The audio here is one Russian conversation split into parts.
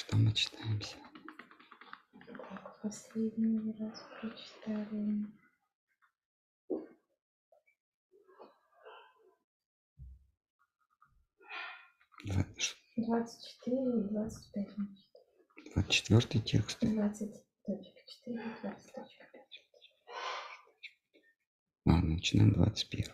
что мы читаем сегодня? Так, последний раз прочитали. Два- ш- 24 и 25. 24 текст. 20 точка 4, 20 точка 5. Ладно, начинаем 21.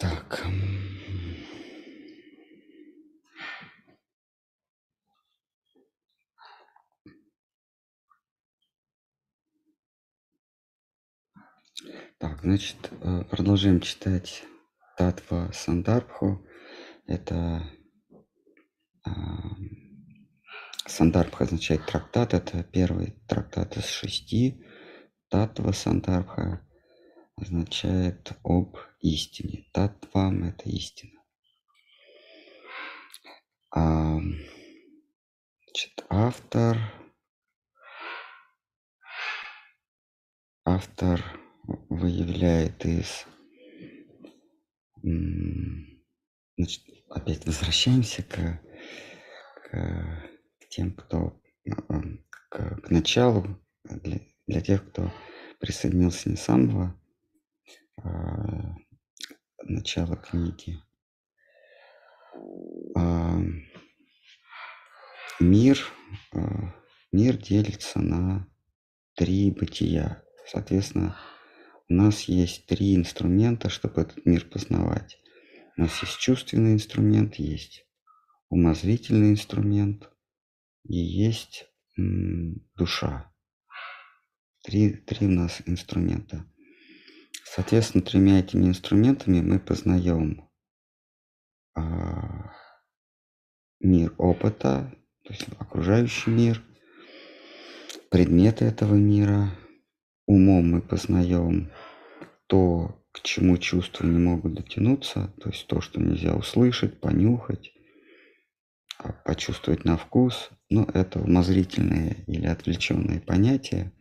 Так. м, Так, значит, э, продолжаем читать Татва Сандарбху. Это ам, Сандарбха означает трактат. Это первый трактат из шести. Татва Сандарбха означает об истине. Татвам– это истина. А, значит, автор, автор выявляет из... Значит, опять возвращаемся к, к тем, кто... а, К, к началу, для, для тех, кто присоединился не с самого а, начала книги. А, Мир, а, мир делится на три бытия. Соответственно, у нас есть три инструмента, чтобы этот мир познавать. У нас есть чувственный инструмент, есть умозрительный инструмент и есть душа. Три, три у нас инструмента. Соответственно, тремя этими инструментами мы познаем а, мир опыта, то есть окружающий мир, предметы этого мира. Умом мы познаем то, к чему чувства не могут дотянуться, то есть то, что нельзя услышать, понюхать, а, почувствовать на вкус. Но это умозрительные или отвлеченные понятия,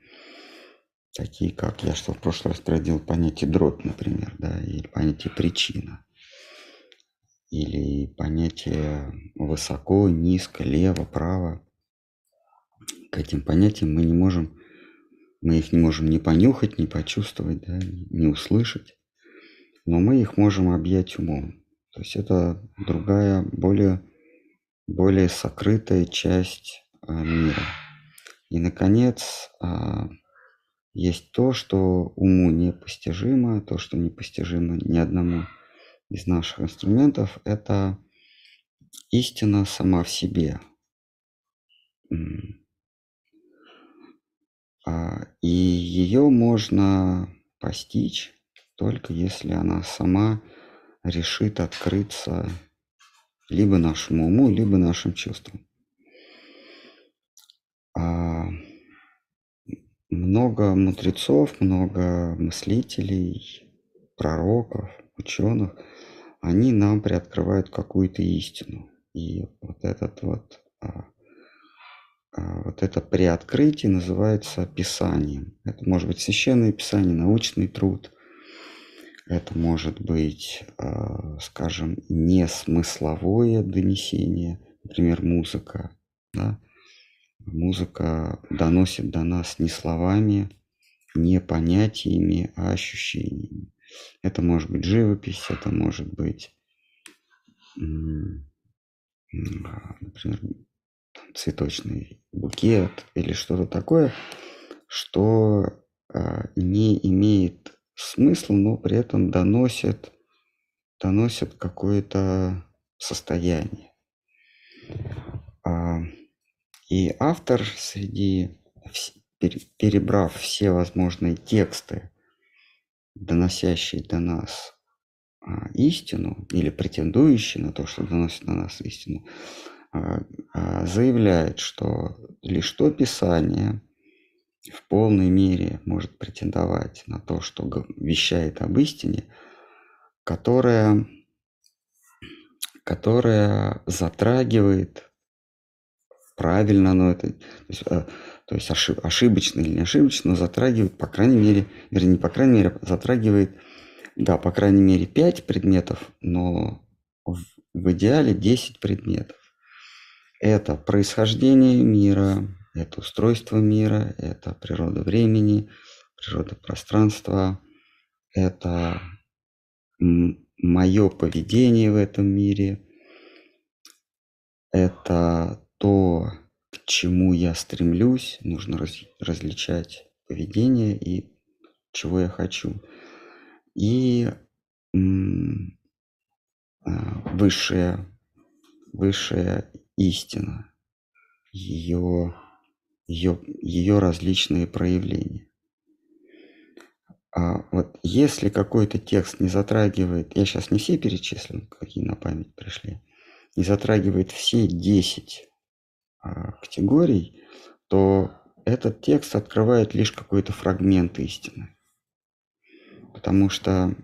такие как я что в прошлый раз приводил понятие дробь, например, да, или понятие причина, или понятие высоко, низко, лево, право. К этим понятиям мы не можем, мы их не можем ни понюхать, ни почувствовать, да, ни услышать, но мы их можем объять умом. То есть это другая, более, более сокрытая часть а, мира. И, наконец, а, есть то, что уму непостижимо, то, что непостижимо ни одному из наших инструментов, это истина сама в себе. А, И ее можно постичь только если она сама решит открыться либо нашему уму, либо нашим чувствам. А, Много мудрецов, много мыслителей, пророков, ученых, они нам приоткрывают какую-то истину. И вот этот вот, а, вот это приоткрытие называется писанием. Это может быть священное писание, научный труд. Это может быть, а, скажем, не смысловое донесение, например, музыка. Да? Музыка доносит до нас не словами, не понятиями, а ощущениями. Это может быть живопись, это может быть, а, например, цветочный букет или что-то такое, что а, не имеет смысла, но при этом доносит, доносит какое-то состояние. И автор среди, перебрав все возможные тексты, доносящие до нас а, истину или претендующие на то, что доносит на нас истину, а, а, заявляет, что лишь то Писание в полной мере может претендовать на то, что вещает об истине, которая, которая затрагивает правильно оно это, то есть, э, то есть ошиб, ошибочно или не ошибочно, но затрагивает, по крайней мере, вернее, не по крайней мере, затрагивает, да, по крайней мере, 5 предметов, но в, в идеале 10 предметов. Это происхождение мира, это устройство мира, это природа времени, природа пространства, это мое поведение в этом мире, это то, к чему я стремлюсь, нужно раз, различать поведение и чего я хочу. И а, высшая, истина, ее, ее, ее различные проявления. А вот если какой-то текст не затрагивает, я сейчас не все перечислю, какие на память пришли, не затрагивает все 10 а, категорий, то этот текст открывает лишь какой-то фрагмент истины. Потому что,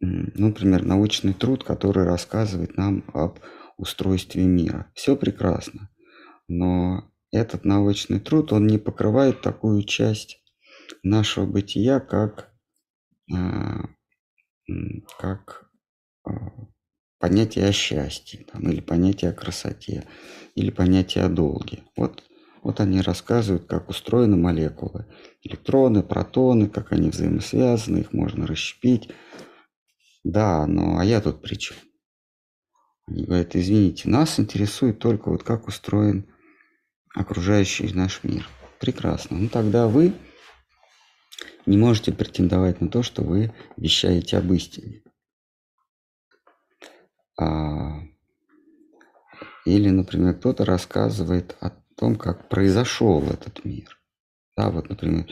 ну, например, научный труд, который рассказывает нам об устройстве мира. Все прекрасно, но этот научный труд, он не покрывает такую часть нашего бытия, как, а, как а, понятие о счастье, там, или понятие о красоте, или понятие о долге. Вот, вот они рассказывают, как устроены молекулы. Электроны, протоны, как они взаимосвязаны, их можно расщепить. Да, но а я тут при чем? Они говорят, извините, нас интересует только вот как устроен окружающий наш мир. Прекрасно. Ну тогда вы не можете претендовать на то, что вы вещаете об истине. А, или, например, кто-то рассказывает о том, как произошел этот мир. Да, вот, например,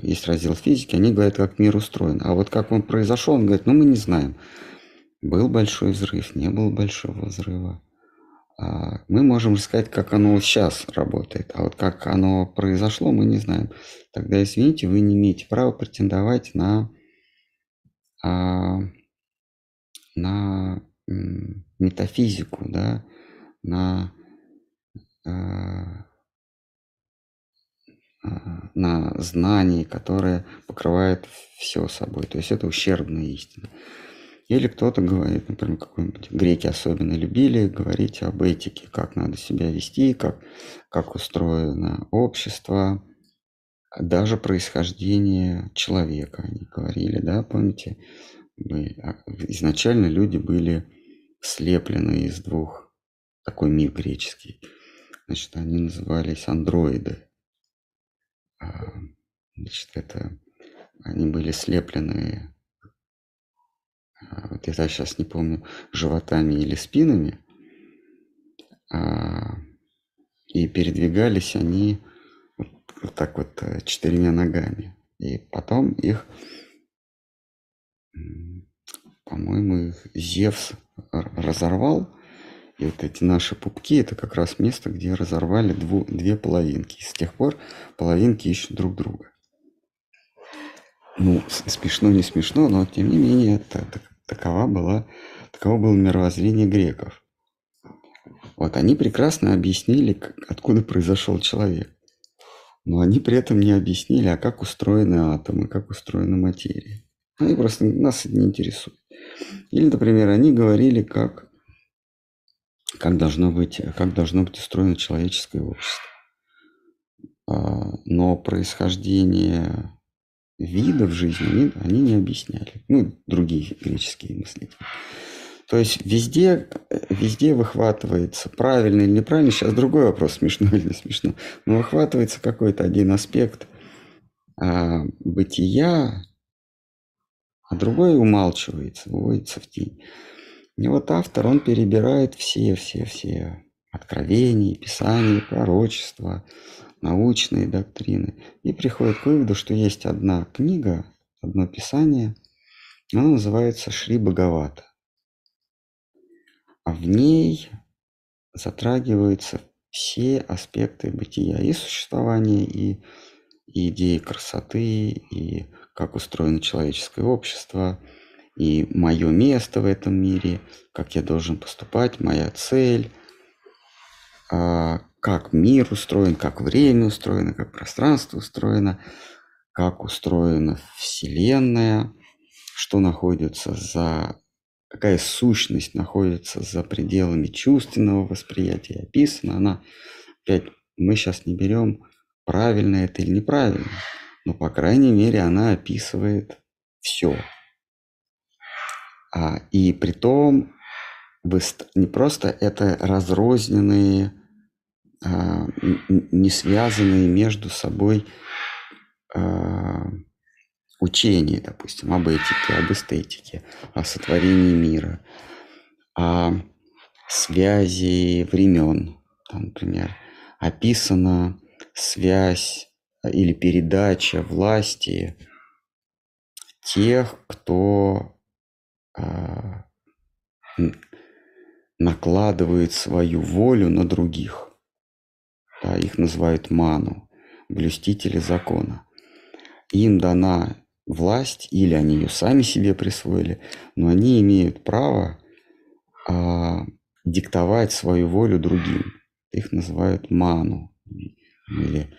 есть раздел физики, они говорят, как мир устроен. А вот как он произошел, он говорит, ну мы не знаем. Был большой взрыв, не было большого взрыва. А, мы можем сказать, как оно сейчас работает, а вот как оно произошло, мы не знаем. Тогда, извините, вы не имеете права претендовать на, а, на метафизику, да, на, а, на знание, которое покрывает все собой. То есть это ущербная истина. Или кто-то говорит, например, какой-нибудь греки особенно любили говорить об этике, как надо себя вести, как, как устроено общество, даже происхождение человека, они говорили, да, помните, а, изначально люди были слеплены из двух, такой миф греческий, значит, они назывались андроиды, а, значит, это, они были слеплены вот я сейчас не помню, животами или спинами, а, и передвигались они вот, вот так вот э, четырьмя ногами. И потом их, по-моему, их Зевс разорвал, и вот эти наши пупки, это как раз место, где разорвали дву, две половинки. И с тех пор половинки ищут друг друга. Ну, смешно, не смешно, но тем не менее, это, это Такова была, таково было мировоззрение греков. Вот они прекрасно объяснили, откуда произошел человек. Но они при этом не объяснили, а как устроены атомы, как устроена материя. Они просто нас это не интересует. Или, например, они говорили, как, как, должно быть, как должно быть устроено человеческое общество. А, но происхождение видов жизни они, не объясняли. Ну, другие греческие мыслители. То есть везде, везде выхватывается, правильно или неправильно, сейчас другой вопрос, смешно или не смешно, но выхватывается какой-то один аспект а, бытия, а другой умалчивается, выводится в тень. И вот автор, он перебирает все, все, все откровений, писаний, пророчества, научные доктрины. И приходит к выводу, что есть одна книга, одно писание, оно называется Шри Бхагавата. А в ней затрагиваются все аспекты бытия и существования, и, и идеи красоты, и как устроено человеческое общество, и мое место в этом мире, как я должен поступать, моя цель, а, как мир устроен, как время устроено, как пространство устроено, как устроена Вселенная, что находится за какая сущность находится за пределами чувственного восприятия описана, она опять мы сейчас не берем правильно это или неправильно, но по крайней мере она описывает все. А, и при том не просто это разрозненные, не связанные между собой а, учения, допустим, об этике, об эстетике, о сотворении мира, о связи времен, там, например, описана связь или передача власти тех, кто а, накладывает свою волю на других. Да, их называют ману, блюстители закона. Им дана власть, или они ее сами себе присвоили, но они имеют право а, диктовать свою волю другим. Их называют ману. Или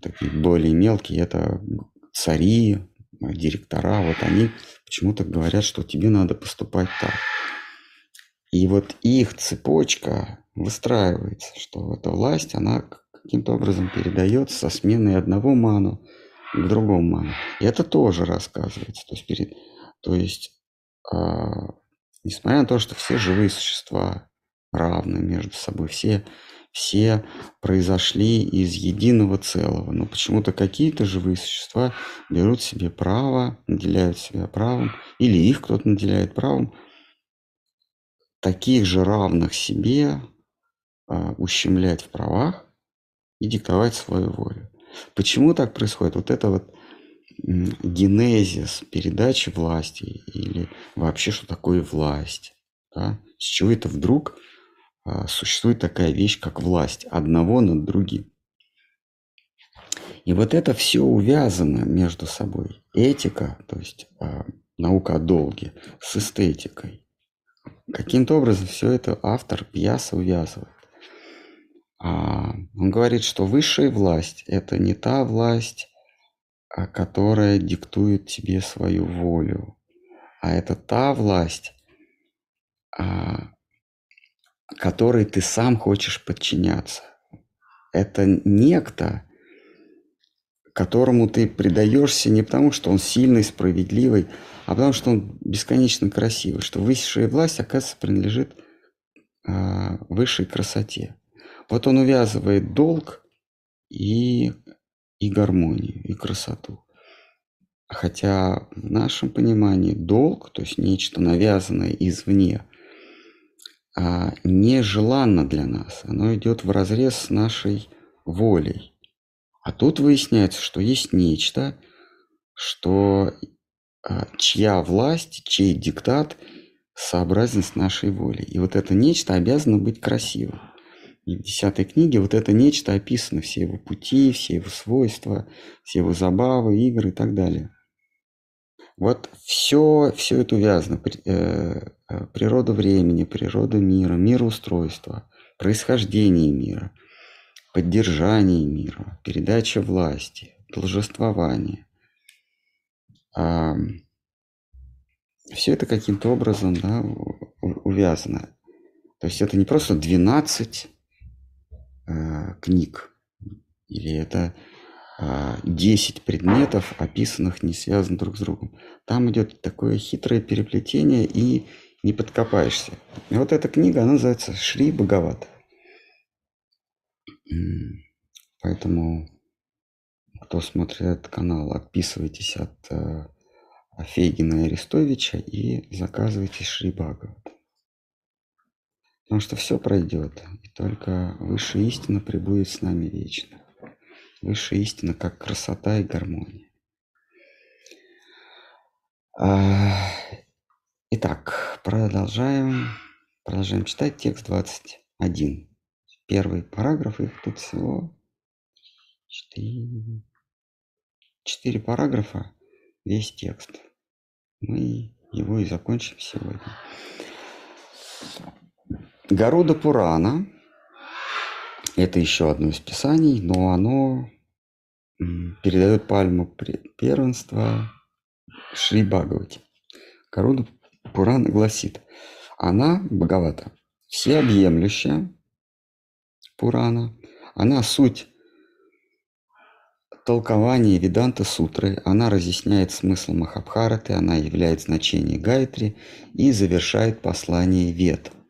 такие более мелкие, это цари, директора, вот они почему-то говорят, что тебе надо поступать так. И вот их цепочка выстраивается, что эта власть, она каким-то образом передается со сменой одного ману к другому ману. И это тоже рассказывается. То есть, перед, то есть э, несмотря на то, что все живые существа равны между собой, все, все произошли из единого целого, но почему-то какие-то живые существа берут себе право, наделяют себя правом, или их кто-то наделяет правом, таких же равных себе ущемлять в правах и диктовать свою волю. Почему так происходит? Вот это вот генезис передачи власти или вообще что такое власть. Да? С чего это вдруг а, существует такая вещь, как власть одного над другим. И вот это все увязано между собой. Этика, то есть а, наука о долге, с эстетикой. Каким-то образом все это автор пьяса увязывает. А, он говорит, что высшая власть – это не та власть, а, которая диктует тебе свою волю, а это та власть, а, которой ты сам хочешь подчиняться. Это некто, которому ты предаешься не потому, что он сильный, справедливый, а потому, что он бесконечно красивый, что высшая власть, оказывается, принадлежит высшей красоте. Вот он увязывает долг и, и гармонию, и красоту. Хотя в нашем понимании долг, то есть нечто навязанное извне, а, нежеланно для нас. Оно идет в разрез с нашей волей. А тут выясняется, что есть нечто, что а, чья власть, чей диктат сообразен с нашей волей. И вот это нечто обязано быть красивым. В десятой книге вот это нечто описано, все его пути, все его свойства, все его забавы, игры и так далее. Вот все, все это увязано. Э, э, природа времени, природа мира, мироустройство, происхождение мира, поддержание мира, передача власти, должествование. Все это каким-то образом да, увязано. То есть это не просто 12 э, книг, или это э, 10 предметов, описанных не связанных друг с другом. Там идет такое хитрое переплетение, и не подкопаешься. И вот эта книга, она называется Шри Бхагавата. Поэтому, кто смотрит этот канал, отписывайтесь от э, Фейгина и Арестовича и заказывайте Шри Бхагават. Потому что все пройдет, и только высшая истина пребудет с нами вечно. Высшая истина, как красота и гармония. А, итак, продолжаем. Продолжаем читать текст 21. Первый параграф, их тут всего 4, 4 параграфа, весь текст. Мы его и закончим сегодня. Гаруда Пурана – это еще одно из писаний, но оно передает пальму первенства Шри Бхагавати. Гаруда Пурана гласит, она, Бхагавата, всеобъемлющая Пурана, она суть толкования Веданта Сутры, она разъясняет смысл Махабхараты, она являет значение Гайтри и завершает послание Вед –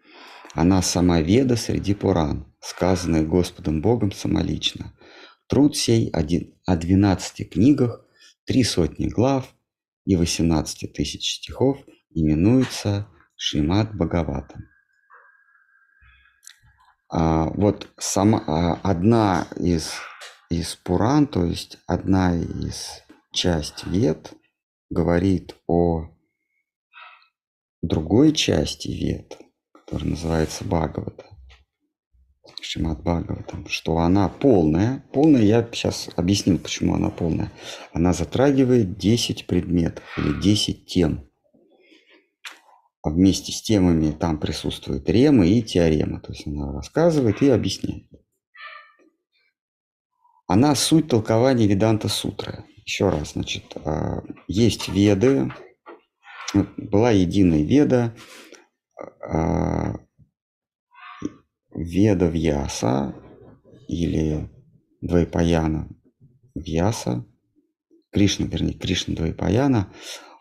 она сама веда среди Пуран, сказанная Господом Богом самолично. Труд сей один, о двенадцати книгах, три сотни глав и восемнадцати тысяч стихов именуется Шримад Бхагаватом. А, вот сама, а, одна из, из Пуран, то есть одна из часть Вед, говорит о другой части Вед, который называется Бхагавата, Шимат Бхагаватам, что она полная. Полная, я сейчас объяснил, почему она полная. Она затрагивает 10 предметов или 10 тем. А вместе с темами там присутствуют ремы и теорема. То есть она рассказывает и объясняет. Она суть толкования Веданта Сутры. Еще раз, значит, а, есть веды, была единая веда, Веда Вьяса или Двайпаяна Вьяса, Кришна, вернее, Кришна Двайпаяна,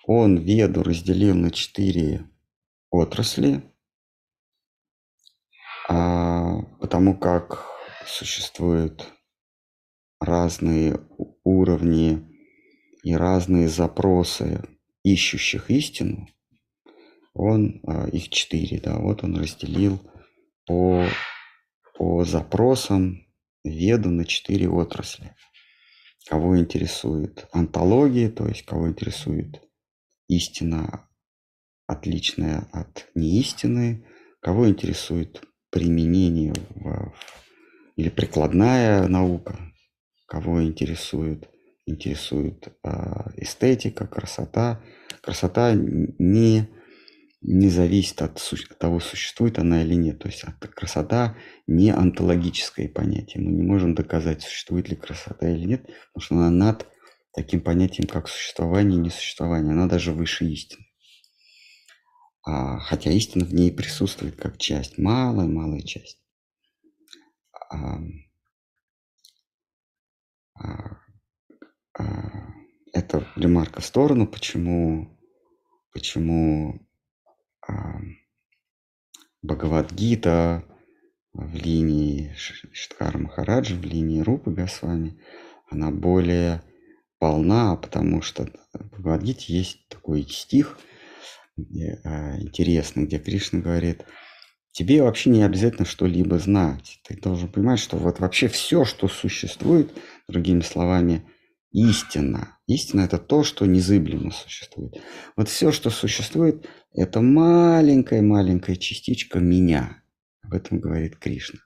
он Веду разделил на четыре отрасли, а, потому как существуют разные уровни и разные запросы ищущих истину, он, а, их четыре, да, вот он разделил по, по запросам веду на четыре отрасли. Кого интересует антология, то есть кого интересует истина, отличная от неистины, кого интересует применение в, или прикладная наука, кого интересует, интересует э, эстетика, красота. Красота не не зависит от того, существует она или нет. То есть красота не онтологическое понятие. Мы не можем доказать, существует ли красота или нет, потому что она над таким понятием, как существование и несуществование. Она даже выше истины. А, хотя истина в ней присутствует как часть, малая-малая часть. А, а, а, это ремарка в сторону, почему, почему Бхагавадгита в линии Шиткара Махараджа, в линии Рупы Госвами, она более полна, потому что в Бхагавадгите есть такой стих а, интересный, где Кришна говорит, тебе вообще не обязательно что-либо знать. Ты должен понимать, что вот вообще все, что существует, другими словами, истина. Истина – это то, что незыблемо существует. Вот все, что существует, это маленькая-маленькая частичка меня. Об этом говорит Кришна.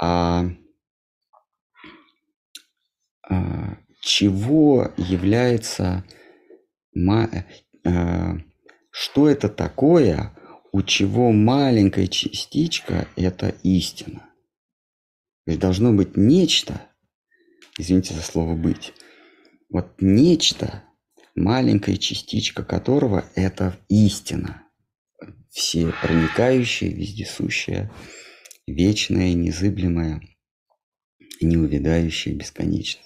А, а чего является, а, что это такое, у чего маленькая частичка – это истина. То есть должно быть нечто, извините за слово «быть», вот нечто, маленькая частичка которого – это истина, все проникающая, вездесущая, вечная, незыблемая, неувядающая, бесконечная.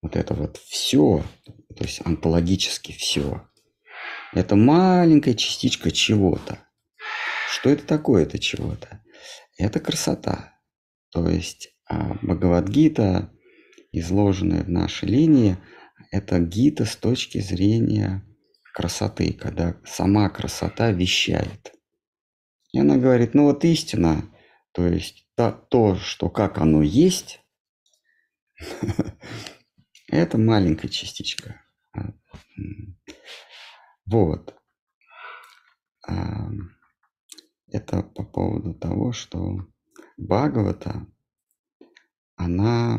Вот это вот все, то есть онтологически все, это маленькая частичка чего-то. Что это такое это чего-то? Это красота. То есть а, Бхагавадгита изложенные в нашей линии, это гита с точки зрения красоты, когда сама красота вещает. И она говорит, ну вот истина, то есть то, то что как оно есть, это маленькая частичка. Вот. Это по поводу того, что Бхагавата, она а,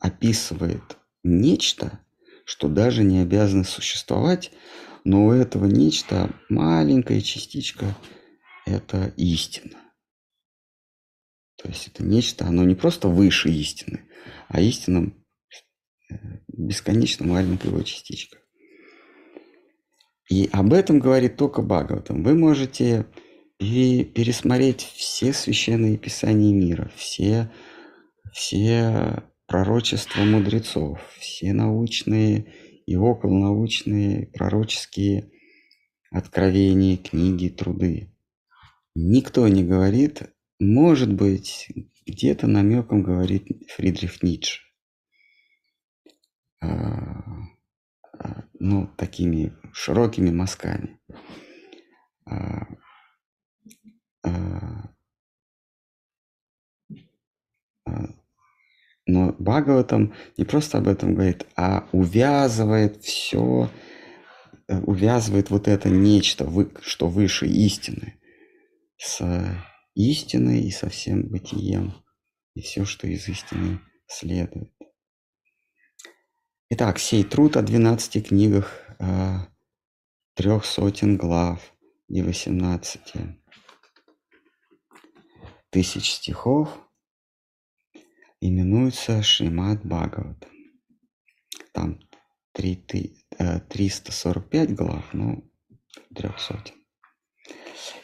описывает нечто, что даже не обязано существовать, но у этого нечто маленькая частичка – это истина. То есть это нечто, оно не просто выше истины, а истина э, бесконечно маленькая его частичка. И об этом говорит только Бхагаватам. Вы можете пересмотреть все священные писания мира, все, все пророчества мудрецов, все научные и околонаучные пророческие откровения, книги, труды. Никто не говорит, может быть, где-то намеком говорит Фридрих Ницше. А, а, ну, такими широкими мазками. А, но Бхагаватам не просто об этом говорит, а увязывает все, э, увязывает вот это нечто, что выше истины, с истиной и со всем бытием, и все, что из истины следует. Итак, сей труд о 12 книгах, трех сотен глав и 18 тысяч стихов именуется Шримад Бхагават. Там 3, 345 глав, ну, трех сотен.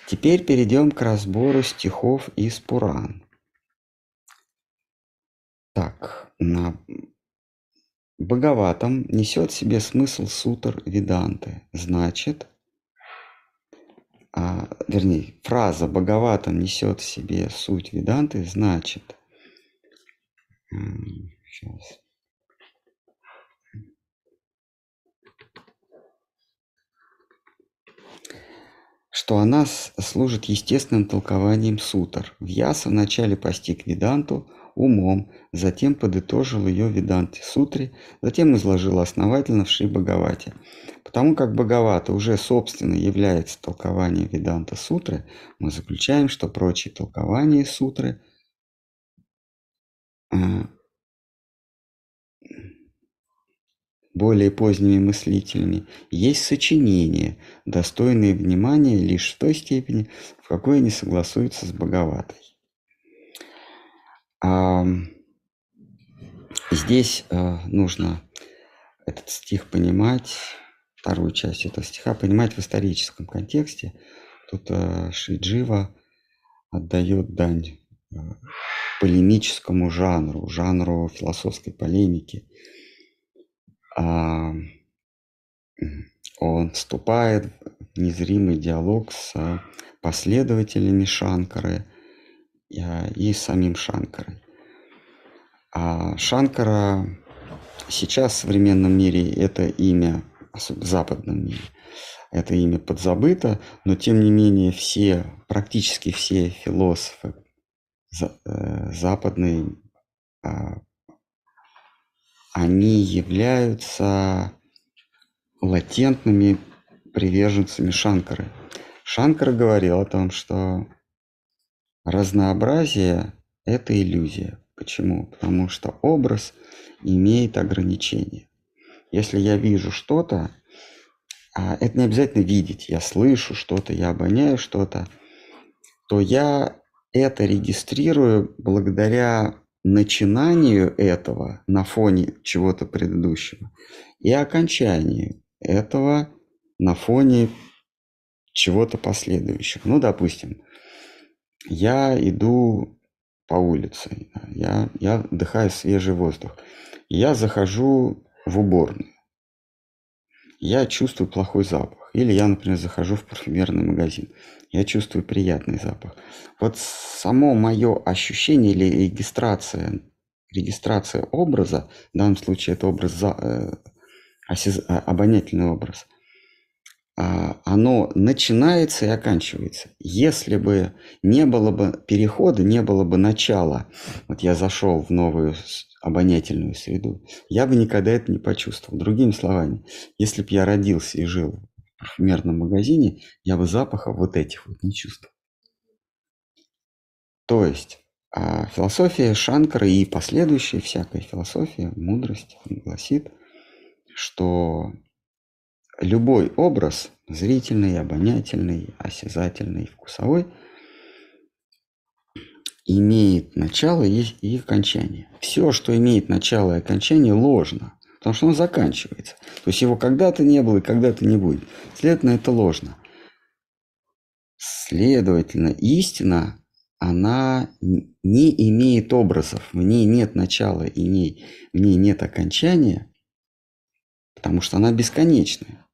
Теперь перейдем к разбору стихов из Пуран. Так, на Бхагаватам несет себе смысл сутр Веданты. Значит, а, вернее, фраза Бхагаватам несет в себе суть Веданты, значит, сейчас, что она служит естественным толкованием сутр. Вьяса вначале постиг Веданту, умом, затем подытожил ее Веданте Сутре, затем изложил основательно в Шри Бхагавате. Потому как Бхагавата уже собственно является толкованием Веданта Сутры, мы заключаем, что прочие толкования Сутры а, более поздними мыслителями, есть сочинения, достойные внимания лишь в той степени, в какой они согласуются с Бхагаватой. А, здесь а, нужно этот стих понимать, вторую часть этого стиха понимать в историческом контексте. Тут а, Шиджива отдает дань а, полемическому жанру, жанру философской полемики. А, он вступает в незримый диалог с последователями Шанкары – и самим Шанкарой. А Шанкара сейчас в современном мире это имя, в западном мире, это имя подзабыто, но тем не менее все, практически все философы э, западные, а, они являются латентными приверженцами Шанкары. Шанкара говорил о том, что Разнообразие – это иллюзия. Почему? Потому что образ имеет ограничения. Если я вижу что-то, а это не обязательно видеть, я слышу что-то, я обоняю что-то, то я это регистрирую благодаря начинанию этого на фоне чего-то предыдущего и окончанию этого на фоне чего-то последующего. Ну, допустим, я иду по улице, я, я вдыхаю свежий воздух. Я захожу в уборную. Я чувствую плохой запах. Или я, например, захожу в парфюмерный магазин. Я чувствую приятный запах. Вот само мое ощущение или регистрация, регистрация образа, в данном случае это образ, э, осяз, обонятельный образ, а, оно начинается и оканчивается. Если бы не было бы перехода, не было бы начала, вот я зашел в новую обонятельную среду, я бы никогда это не почувствовал. Другими словами, если бы я родился и жил в парфюмерном магазине, я бы запаха вот этих вот не чувствовал. То есть а философия Шанкара и последующая всякая философия, мудрость гласит, что любой образ, зрительный, обонятельный, осязательный, вкусовой, имеет начало и, и окончание. Все, что имеет начало и окончание, ложно, потому что он заканчивается. То есть его когда-то не было и когда-то не будет. Следовательно, это ложно. Следовательно, истина, она не имеет образов, в ней нет начала и не, в ней нет окончания, потому что она бесконечная.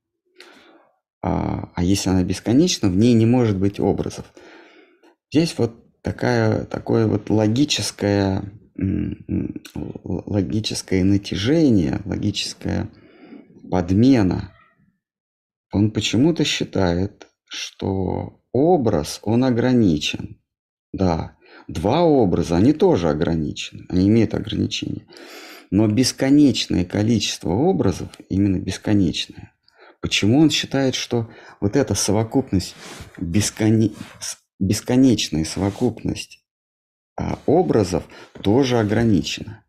А, а если она бесконечна, в ней не может быть образов. Здесь вот такая, такое вот логическое, логическое натяжение, логическая подмена. Он почему-то считает, что образ, он ограничен. Да, два образа, они тоже ограничены, они имеют ограничения. Но бесконечное количество образов, именно бесконечное, Почему он считает, что вот эта совокупность, бесконе... бесконечная совокупность а, образов тоже ограничена?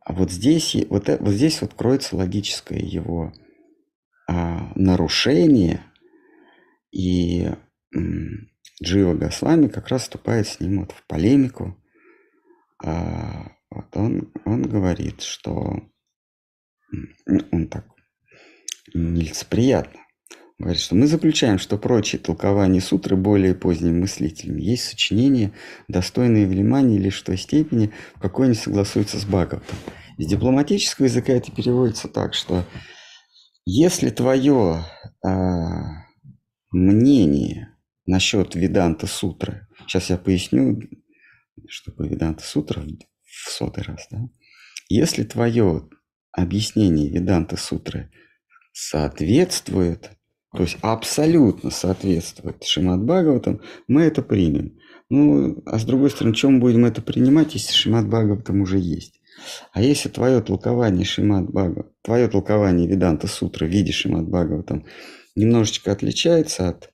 А вот здесь вот, э, вот здесь вот кроется логическое его а, нарушение, и м, Джива Госвами как раз вступает с ним вот в полемику. А, вот он, он говорит, что он так нелицеприятно. Говорит, что мы заключаем, что прочие толкования сутры более поздним мыслителям есть сочинения, достойные внимания лишь в той степени, в какой они согласуются с Бхагаватом. Из дипломатического языка это переводится так, что если твое э, мнение насчет Веданта Сутры, сейчас я поясню, что такое Веданта Сутра в сотый раз, да? Если твое объяснение Веданта Сутры – соответствует, то есть абсолютно соответствует Шимат Бхагаватам, мы это примем. Ну, а с другой стороны, чем будем это принимать, если Шимат Бхагаватам уже есть? А если твое толкование Шимат Бхагаватам, твое толкование Веданта Сутры в виде Шимат Бхагаватам немножечко отличается от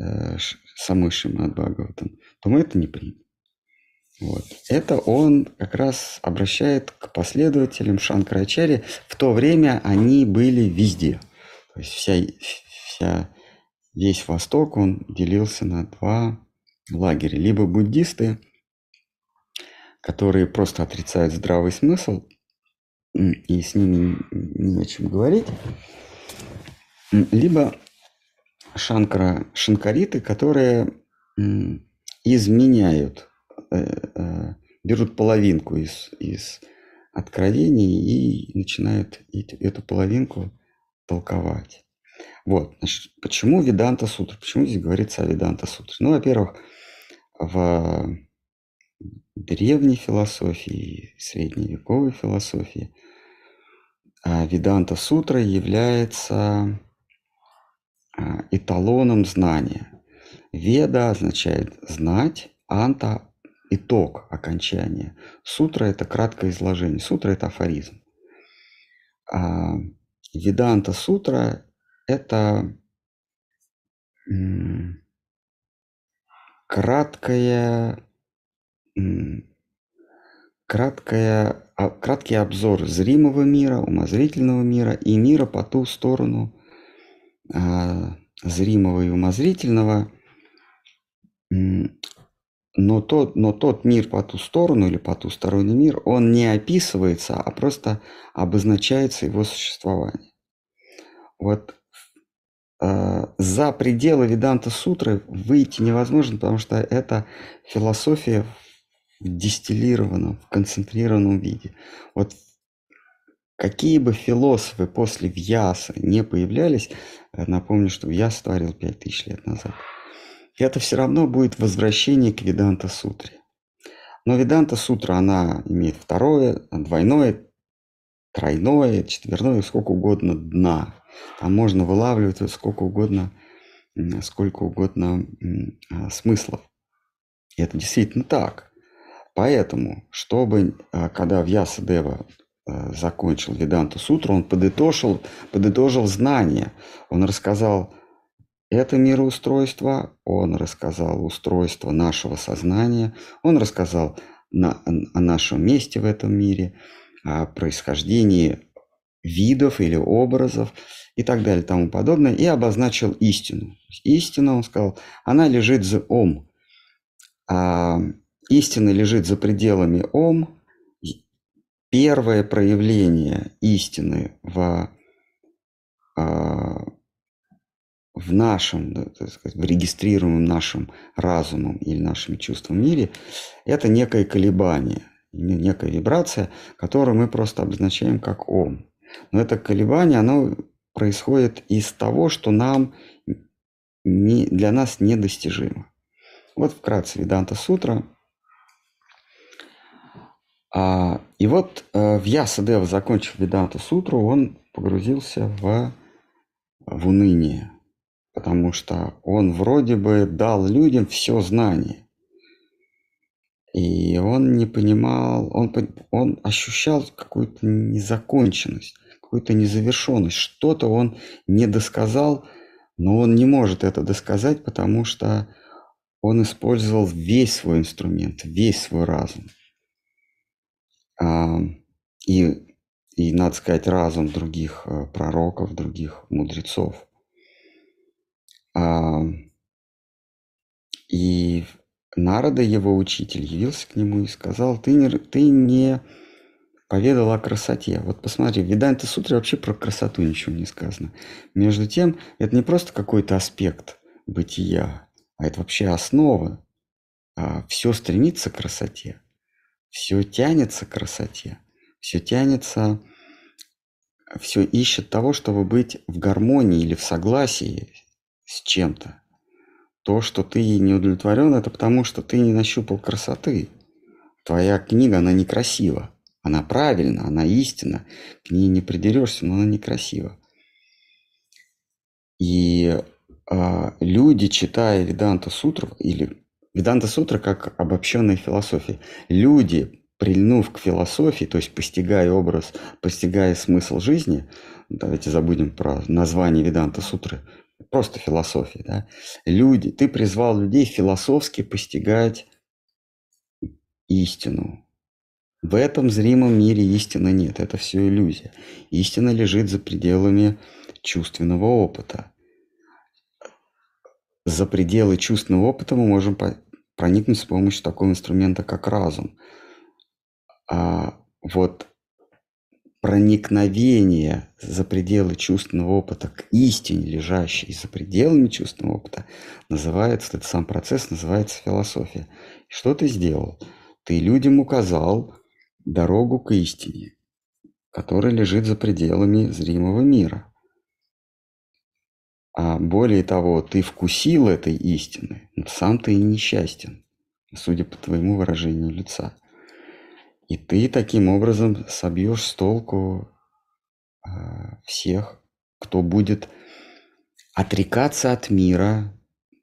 э, самой Шимат Бхагаватам, то мы это не примем. Вот. Это он как раз обращает к последователям Шанкарачари. В то время они были везде. То есть вся, вся, весь Восток он делился на два лагеря. Либо буддисты, которые просто отрицают здравый смысл, и с ними не о чем говорить, либо шанкара, шанкариты, которые изменяют Э, э, берут половинку из, из откровений и начинают эту половинку толковать. Вот, значит, почему Веданта Сутра? Почему здесь говорится о Веданта Сутре? Ну, во-первых, в древней философии, средневековой философии а Веданта Сутра является а, эталоном знания. Веда означает знать, анта итог окончания. Сутра – это краткое изложение. Сутра – это афоризм. А Веданта сутра – это краткая, краткая, а, краткий обзор зримого мира, умозрительного мира и мира по ту сторону а, зримого и умозрительного но тот, но тот мир по ту сторону или потусторонний мир, он не описывается, а просто обозначается его существование. Вот за пределы Веданта Сутры выйти невозможно, потому что это философия в дистиллированном, в концентрированном виде. Вот какие бы философы после Вьяса не появлялись, э, напомню, что Вьяс творил 5000 лет назад – это все равно будет возвращение к Веданта Сутре. Но Веданта Сутра, она имеет второе, двойное тройное, четверное, сколько угодно дна. Там можно вылавливать сколько угодно, сколько угодно а, смыслов. И это действительно так. Поэтому, чтобы, а, когда Вьясадева а, закончил Веданту Сутру, он подытожил, подытожил знания. Он рассказал это мироустройство, он рассказал устройство нашего сознания, он рассказал на, о нашем месте в этом мире, о происхождении видов или образов и так далее и тому подобное, и обозначил истину. Истина, он сказал, она лежит за ом. А истина лежит за пределами ом. Первое проявление истины в, а, в нашем, так сказать, в регистрируемом нашим разумом или нашими чувствами мире, это некое колебание, некая вибрация, которую мы просто обозначаем как ом. Но это колебание, оно происходит из того, что нам не, для нас недостижимо. Вот вкратце Веданта Сутра. А, и вот а, в Ясадева, закончив Веданта Сутру, он погрузился в, в уныние, потому что он вроде бы дал людям все знание. И он не понимал, он, он ощущал какую-то незаконченность какую-то незавершенность, что-то он не досказал, но он не может это досказать, потому что он использовал весь свой инструмент, весь свой разум. И, и, надо сказать, разум других э, пророков, других мудрецов. И Народа, его учитель, явился к нему и сказал, ты не, ты не поведал о красоте. Вот посмотри, в Веданта Сутре вообще про красоту ничего не сказано. Между тем, это не просто какой-то аспект бытия, а это вообще основа. А все стремится к красоте, все тянется к красоте, все тянется, все ищет того, чтобы быть в гармонии или в согласии с чем-то. То, что ты не удовлетворен, это потому, что ты не нащупал красоты. Твоя книга, она некрасива. Она правильна, она истина, к ней не придерешься, но она некрасива. И э, люди, читая Веданта Сутру, или Веданта Сутра как обобщенная философия, люди, прильнув к философии, то есть постигая образ, постигая смысл жизни, давайте забудем про название Веданта Сутры, просто философия, да, люди, ты призвал людей философски постигать истину, в этом зримом мире истины нет, это все иллюзия. Истина лежит за пределами чувственного опыта. За пределы чувственного опыта мы можем проникнуть с помощью такого инструмента, как разум. А вот проникновение за пределы чувственного опыта к истине, лежащей за пределами чувственного опыта, называется, этот сам процесс называется философия. Что ты сделал? Ты людям указал, дорогу к истине, которая лежит за пределами зримого мира. А более того, ты вкусил этой истины, но сам ты и несчастен, судя по твоему выражению лица. И ты таким образом собьешь с толку э, всех, кто будет отрекаться от мира,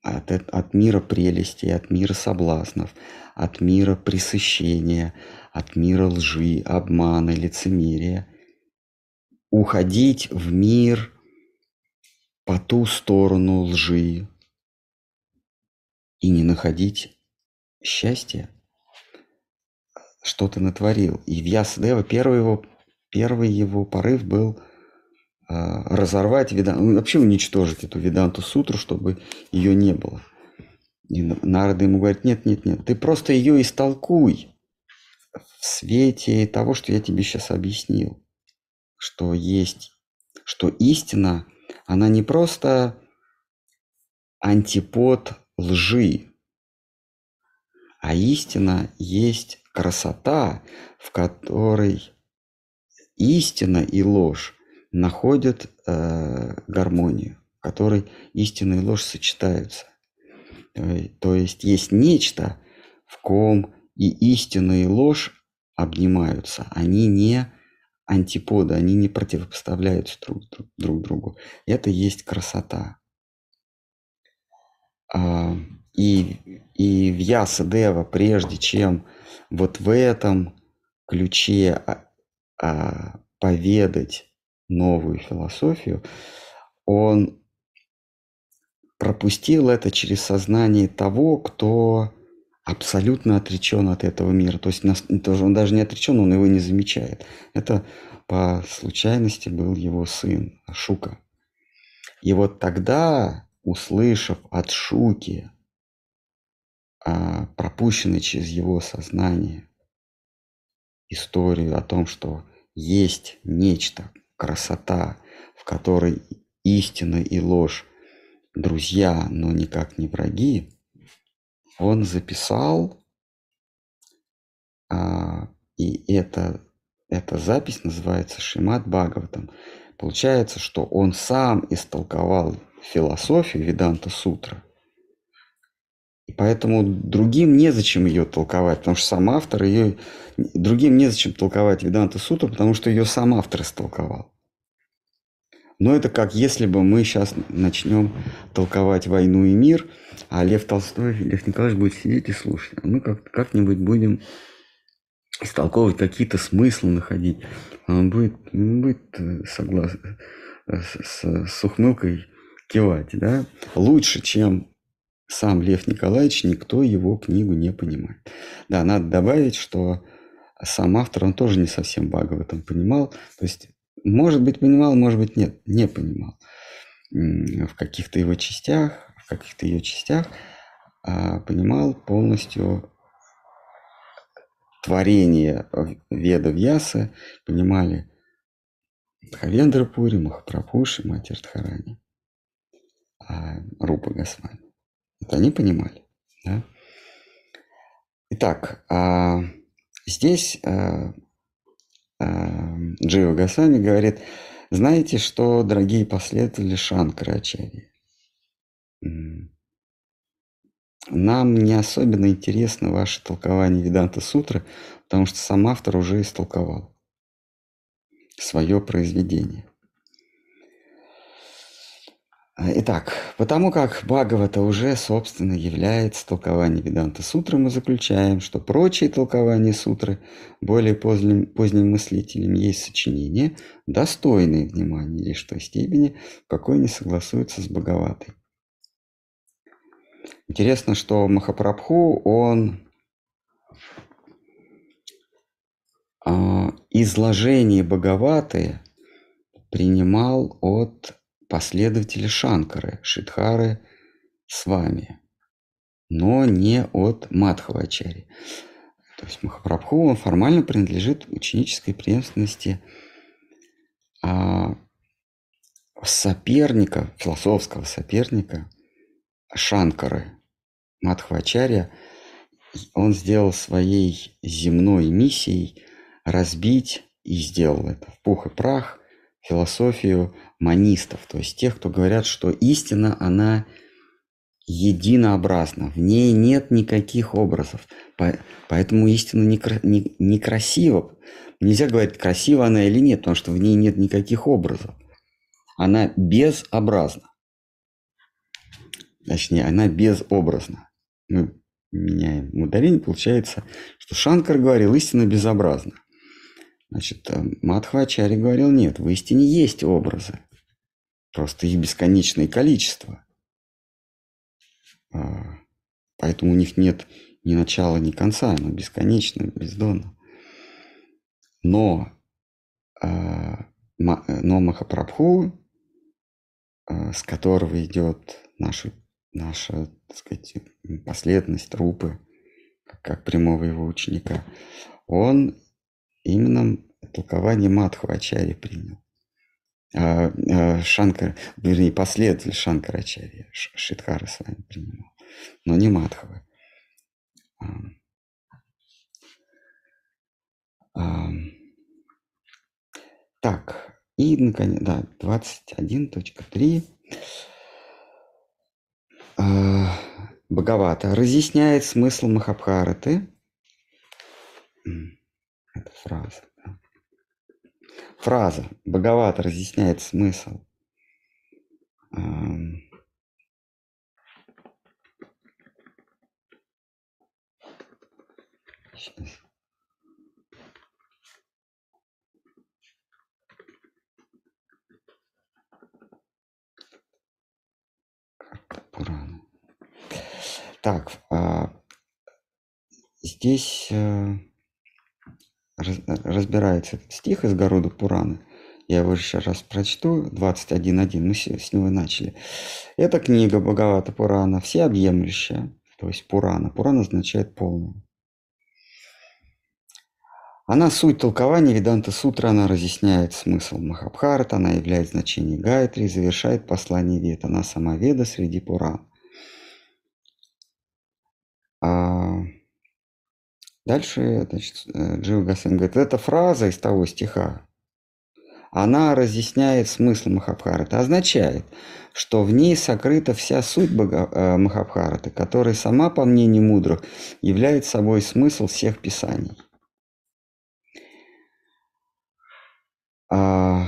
от, от мира прелести, от мира соблазнов, от мира пресыщения, от мира лжи, обмана, лицемерия, уходить в мир по ту сторону лжи и не находить счастья, что ты натворил. И в Ясдева первый его, первый его порыв был э, разорвать, видан, вообще уничтожить эту Веданту Сутру, чтобы ее не было. И Нарада ему говорит, нет, нет, нет, ты просто ее истолкуй в свете того, что я тебе сейчас объяснил, что есть, что истина, она не просто антипод лжи, а истина есть красота, в которой истина и ложь находят э, гармонию, в которой истина и ложь сочетаются. То есть есть нечто, в ком и истина, и ложь обнимаются. Они не антиподы, они не противопоставляются друг, друг, друг другу. Это есть красота. А, и, и Вьяса Дева, прежде чем вот в этом ключе а, а, поведать новую философию, он пропустил это через сознание того, кто абсолютно отречен от этого мира. То есть он даже не отречен, он его не замечает. Это по случайности был его сын Шука. И вот тогда, услышав от Шуки, а, пропущенной через его сознание, историю о том, что есть нечто, красота, в которой истина и ложь друзья, но никак не враги, он записал, а, и это, эта запись называется Шимат Бхагаватам. Получается, что он сам истолковал философию Веданта Сутра. Поэтому другим незачем ее толковать, потому что сам автор ее... Другим незачем толковать Веданта Сутру, потому что ее сам автор истолковал. Но это как если бы мы сейчас начнем толковать «Войну и мир», а Лев Толстой, Лев Николаевич будет сидеть и слушать. А мы как- как-нибудь будем истолковывать какие-то смыслы находить. А он будет, будет э, согласен, э, с, с, с ухмылкой кивать, да? Лучше, чем сам Лев Николаевич, никто его книгу не понимает. Да, надо добавить, что сам автор, он тоже не совсем в этом понимал. То есть может быть, понимал, может быть, нет, не понимал. В каких-то его частях, в каких-то ее частях а, понимал полностью творение Веда Вьясы, понимали Хавендра Пури, Махапрабхуши, Матер Дхарани, а, Рупа Госвами. Они понимали. Да? Итак, а, здесь а, Эм, Джио Гасами говорит, знаете что, дорогие последователи Шанкарачари, нам не особенно интересно ваше толкование Веданта Сутры, потому что сам автор уже истолковал свое произведение. Итак, потому как Бхагавата уже, собственно, является толкованием Веданта Сутры, мы заключаем, что прочие толкования Сутры более поздним, поздним мыслителям есть сочинения, достойные внимания лишь в той степени, в какой они согласуются с Бхагаватой. Интересно, что Махапрабху, он э, изложение Бхагаваты принимал от последователи Шанкары, Шидхары с вами, но не от Мадхавачари. То есть Махапрабху, он формально принадлежит ученической преемственности а, соперника, философского соперника Шанкары, Мадхвачарья, он сделал своей земной миссией разбить и сделал это в пух и прах философию манистов, то есть тех, кто говорят, что истина, она единообразна, в ней нет никаких образов, поэтому истина некрасива. Нельзя говорить, красива она или нет, потому что в ней нет никаких образов. Она безобразна. Точнее, она безобразна. Мы меняем ударение, получается, что Шанкар говорил, истина безобразна. Значит, э, Мадхвачари говорил, нет, в истине есть образы. Просто их бесконечное количество. А, поэтому у них нет ни начала, ни конца, оно бесконечно, бездонно. Но, а, но Махапрабху, а, с которого идет наша, наша так сказать, последовательность трупы, как прямого его ученика, он именно толкование Мадхвачари принял. А, а, Шанкар, вернее, последователь Шанкарачарья, Шидхара с вами принимал, но не Мадхава. Так, и, наконец, да, 21.3. А, Бхагавата разъясняет смысл Махабхараты. Это фраза. Фраза Бхагават разъясняет смысл. Сейчас. Так, а, здесь э, раз- разбирается этот стих из Города Пурана. Я его еще раз прочту, 21.1, мы с него и начали. Это книга Бхагавата Пурана, всеобъемлющая, то есть Пурана. Пурана означает полная. Она суть толкования Веданта Сутра, она разъясняет смысл Махабхарата, она являет значение Гайтри завершает послание Вед. Она сама Веда среди Пуран. А дальше значит, э, Джива Госвами говорит, эта фраза из того стиха, она разъясняет смысл Махабхараты, означает, что в ней сокрыта вся суть Бога- э, Махабхараты, которая сама, по мнению мудрых, является собой смысл всех писаний. А,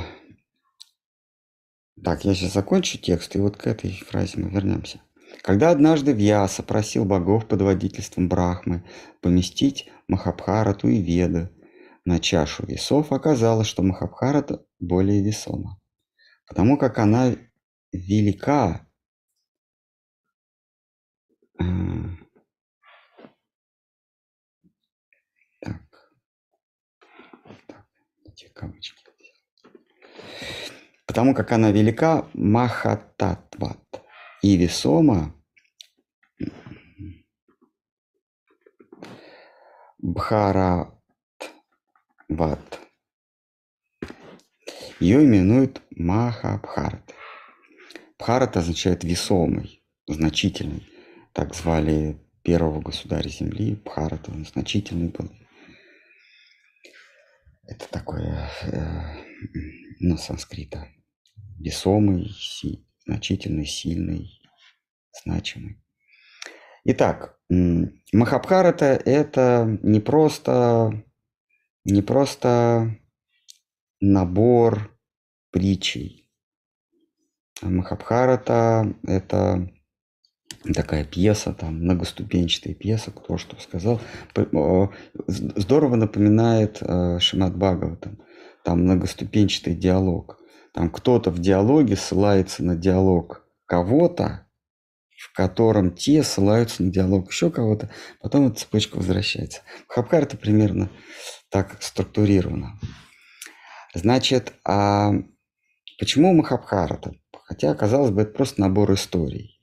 Так, я сейчас закончу текст, и вот к этой фразе мы вернемся. Когда однажды Вьяса просил богов под водительством Брахмы поместить Махабхарату и Веды на чашу весов, оказалось, что Махабхарата более весома, потому как она велика. э, Так, так, эти кавычки. Потому как она велика Махататват и весома Бхаратват. Ее именуют Махабхарат. Бхарат означает весомый, значительный. Так звали первого государя земли. Бхарат, он значительный был. Это такое, э, ну, санскрита. Весомый, си- значительный, сильный, значимый. Итак, Махабхарата – это не просто, не просто набор притчей. А Махабхарата – это такая пьеса, там, многоступенчатая пьеса, кто что сказал. Здорово напоминает э, Шимат Бхагаватам. Там многоступенчатый диалог. Там кто-то в диалоге ссылается на диалог кого-то, в котором те ссылаются на диалог еще кого-то, потом эта цепочка возвращается. Махабхарата примерно так структурировано. Значит, а почему Махабхарата? Хотя, казалось бы, это просто набор историй.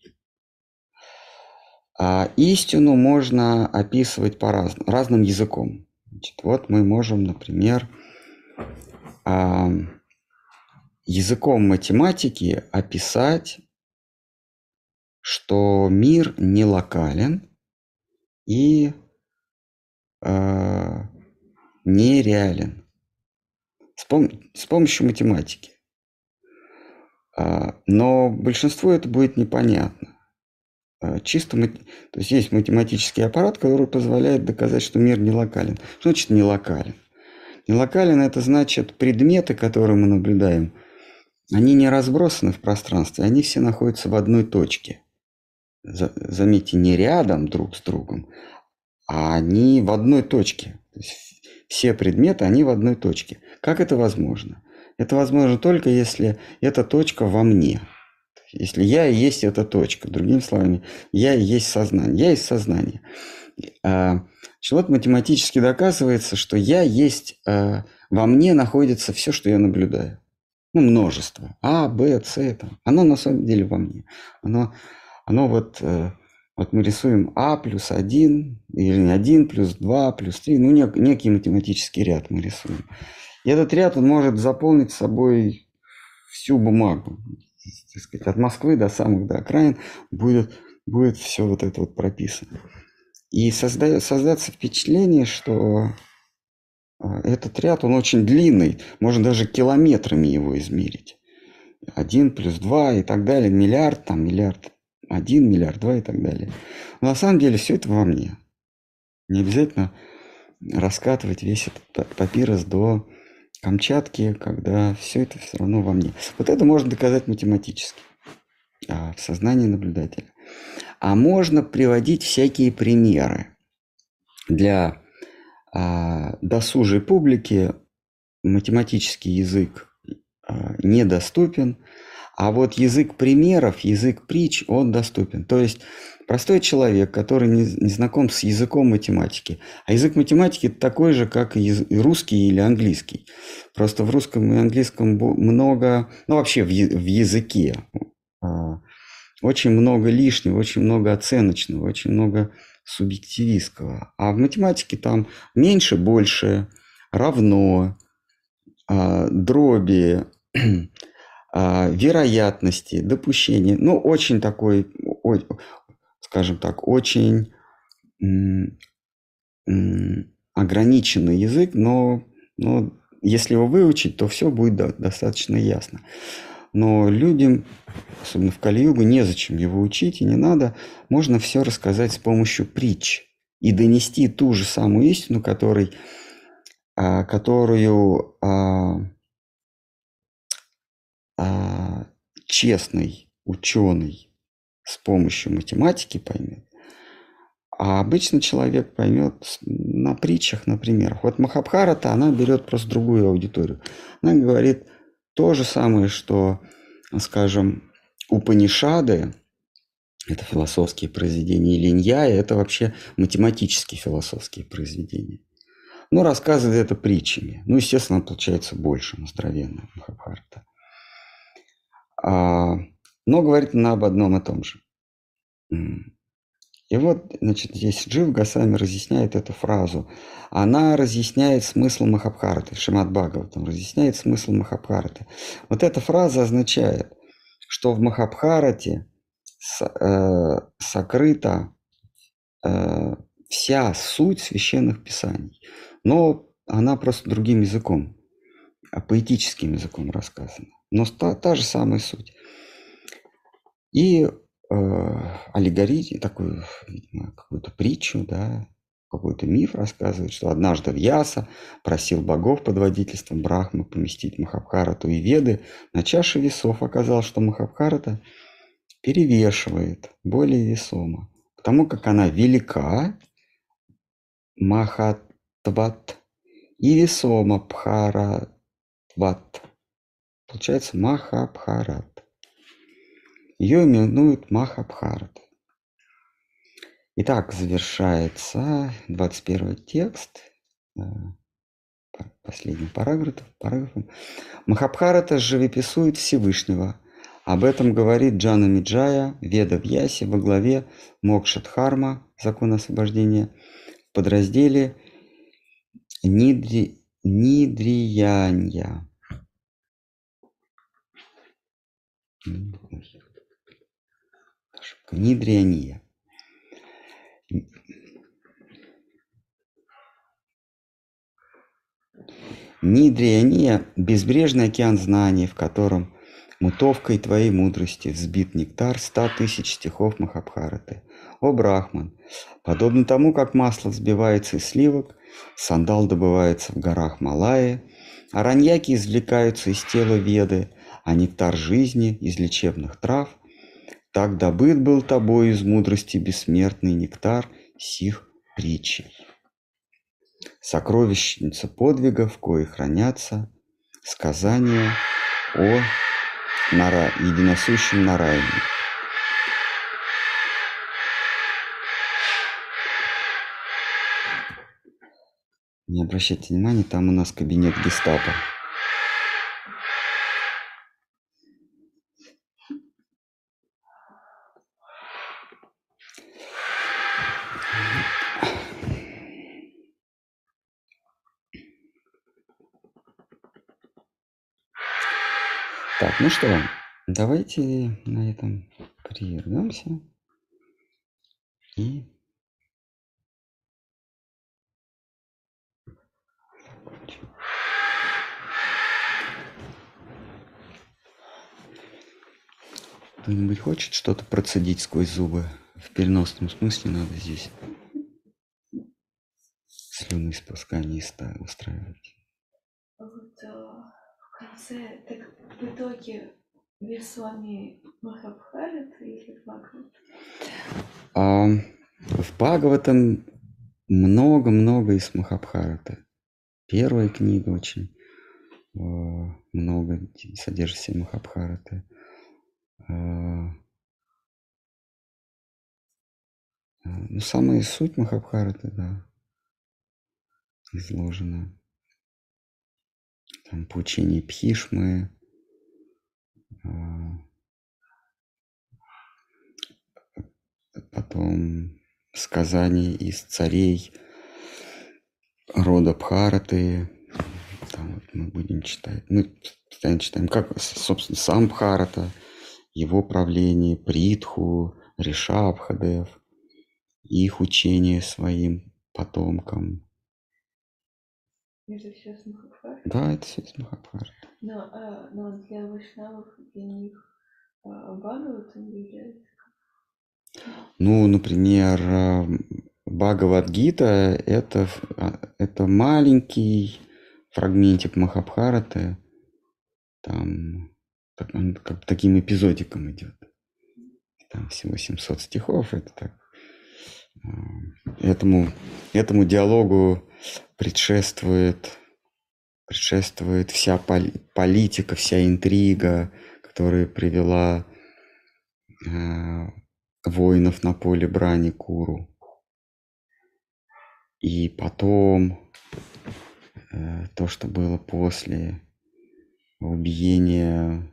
А истину можно описывать по-разному, разным языком. Значит, вот мы можем, например, а, языком математики описать, что мир не локален и а, нереален с, пом- с помощью математики. А, но большинству это будет непонятно. А, Чисто, мат- то есть есть математический аппарат, который позволяет доказать, что мир не локален. Что значит не локален? Не локален это значит предметы, которые мы наблюдаем, они не разбросаны в пространстве, они все находятся в одной точке. За- заметьте, не рядом друг с другом, а они в одной точке. То есть все предметы, они в одной точке. Как это возможно? Это возможно только если эта точка во мне. Если я и есть эта точка, другими словами, я и есть сознание. Я есть сознание. А, вот математически доказывается, что я есть, а, во мне находится все, что я наблюдаю. Ну, множество. А, Б, С. Там. Оно на самом деле во мне. Оно, оно вот, э, вот мы рисуем А плюс 1, или не 1 плюс 2 плюс 3, ну, нек- некий математический ряд мы рисуем. И этот ряд, он может заполнить собой всю бумагу. Так сказать, от Москвы до самых до окраин будет, будет все вот это вот прописано. И созда- создаться впечатление, что а, этот ряд, он очень длинный, можно даже километрами его измерить. Один плюс два и так далее, миллиард, там миллиард один, миллиард два и так далее. Но на самом деле все это во мне. Не обязательно раскатывать весь этот па- папирос до Камчатки, когда все это все равно во мне. Вот это можно доказать математически а, в сознании наблюдателя. А можно приводить всякие примеры. Для а, досужей публики математический язык а, недоступен, а вот язык примеров, язык притч, он доступен. То есть простой человек, который не, не знаком с языком математики, а язык математики такой же, как и русский или английский. Просто в русском и английском много, ну вообще в, в языке а, очень много лишнего, очень много оценочного, очень много субъективистского. А в математике там меньше, больше, равно, а, дроби, вероятности, допущения. Ну, очень такой, скажем так, очень ограниченный язык, но, но если его выучить, то все будет достаточно ясно. Но людям, особенно в Кали-югу, незачем его учить и не надо. Можно все рассказать с помощью притч и донести ту же самую истину, который, а, которую а, честный ученый с помощью математики поймет, а обычно человек поймет на притчах, например. Вот Махабхарата, она берет просто другую аудиторию. Она говорит то же самое, что, скажем, Упанишады, это философские произведения, и Линья, это вообще математические философские произведения. Ну, рассказывает это притчами. Ну, естественно, получается больше, настроенная Махабхарата. А, но говорит она об одном и том же. И вот, значит, здесь Джив Гасами разъясняет эту фразу. Она разъясняет смысл Махабхараты, Шимат Бхагаватам разъясняет смысл Махабхараты. Вот эта фраза означает, что в Махабхарате э, сокрыта э, вся суть священных писаний. Но она просто другим языком, а поэтическим языком рассказана. Но та, та же самая суть. И э, аллегорию, такую, видимо, какую-то притчу, да, какой-то миф рассказывает, что однажды Вьяса просил богов под водительством Брахмы поместить Махабхарату и Веды. На чаше весов оказалось, что Махабхарата перевешивает более весомо, потому как она велика, Махатват, и весома Пхаратват. Получается Махабхарат. Ее именуют Махабхарат. Итак, завершается 21 текст, э, последним параграфом. параграфом. Махабхарата живописует Всевышнего. Об этом говорит Джана Миджая, Веда Вьяси во главе Мокшатхарма, закон освобождения, в подразделе Нидри, Нидриянья. Ошибка. Нидриания. Нидриания – безбрежный океан знаний, в котором мутовкой твоей мудрости взбит нектар ста тысяч стихов Махабхараты. О, Брахман, подобно тому, как масло взбивается из сливок, сандал добывается в горах Малайи, араньяки извлекаются из тела Веды – а нектар жизни из лечебных трав, так добыт был тобой из мудрости бессмертный нектар сих притчей. Сокровищница подвигов, кои хранятся, сказания о нара... единосущем Нараяне. Не обращайте внимания, там у нас кабинет гестапо. Так, ну что, давайте на этом прервемся. И Кто-нибудь хочет что-то процедить сквозь зубы? В переносном смысле надо здесь слюны спускание устраивать. Вот, це так в итоге весами Махабхарата или Бхагавата? А в Бхагаватам много-много из Махабхараты. Первая книга очень э, много содержит в себе Махабхараты. А, а, ну, самая суть Махабхараты, да, изложена. Там поучение Пхишмы, а, потом сказания из царей рода Бхараты. Там вот мы будем читать. Мы постоянно читаем, как, собственно, сам Бхарата, его правление, Притху, Ришабхадев, их учение своим потомкам. Это все с Махабхарата? Да, это все из Махабхараты. Но, а, но для вайшнавов, для них а, является Ну, например, а, Бхагавадгита – это, а, это маленький фрагментик Махабхараты. Там так- он как таким эпизодиком идет. Там всего 700 стихов. Это так. а, Этому, этому диалогу предшествует, предшествует вся поли- политика, вся интрига, которая привела а, воинов на поле брани Куру. И потом э, то, что было после убиения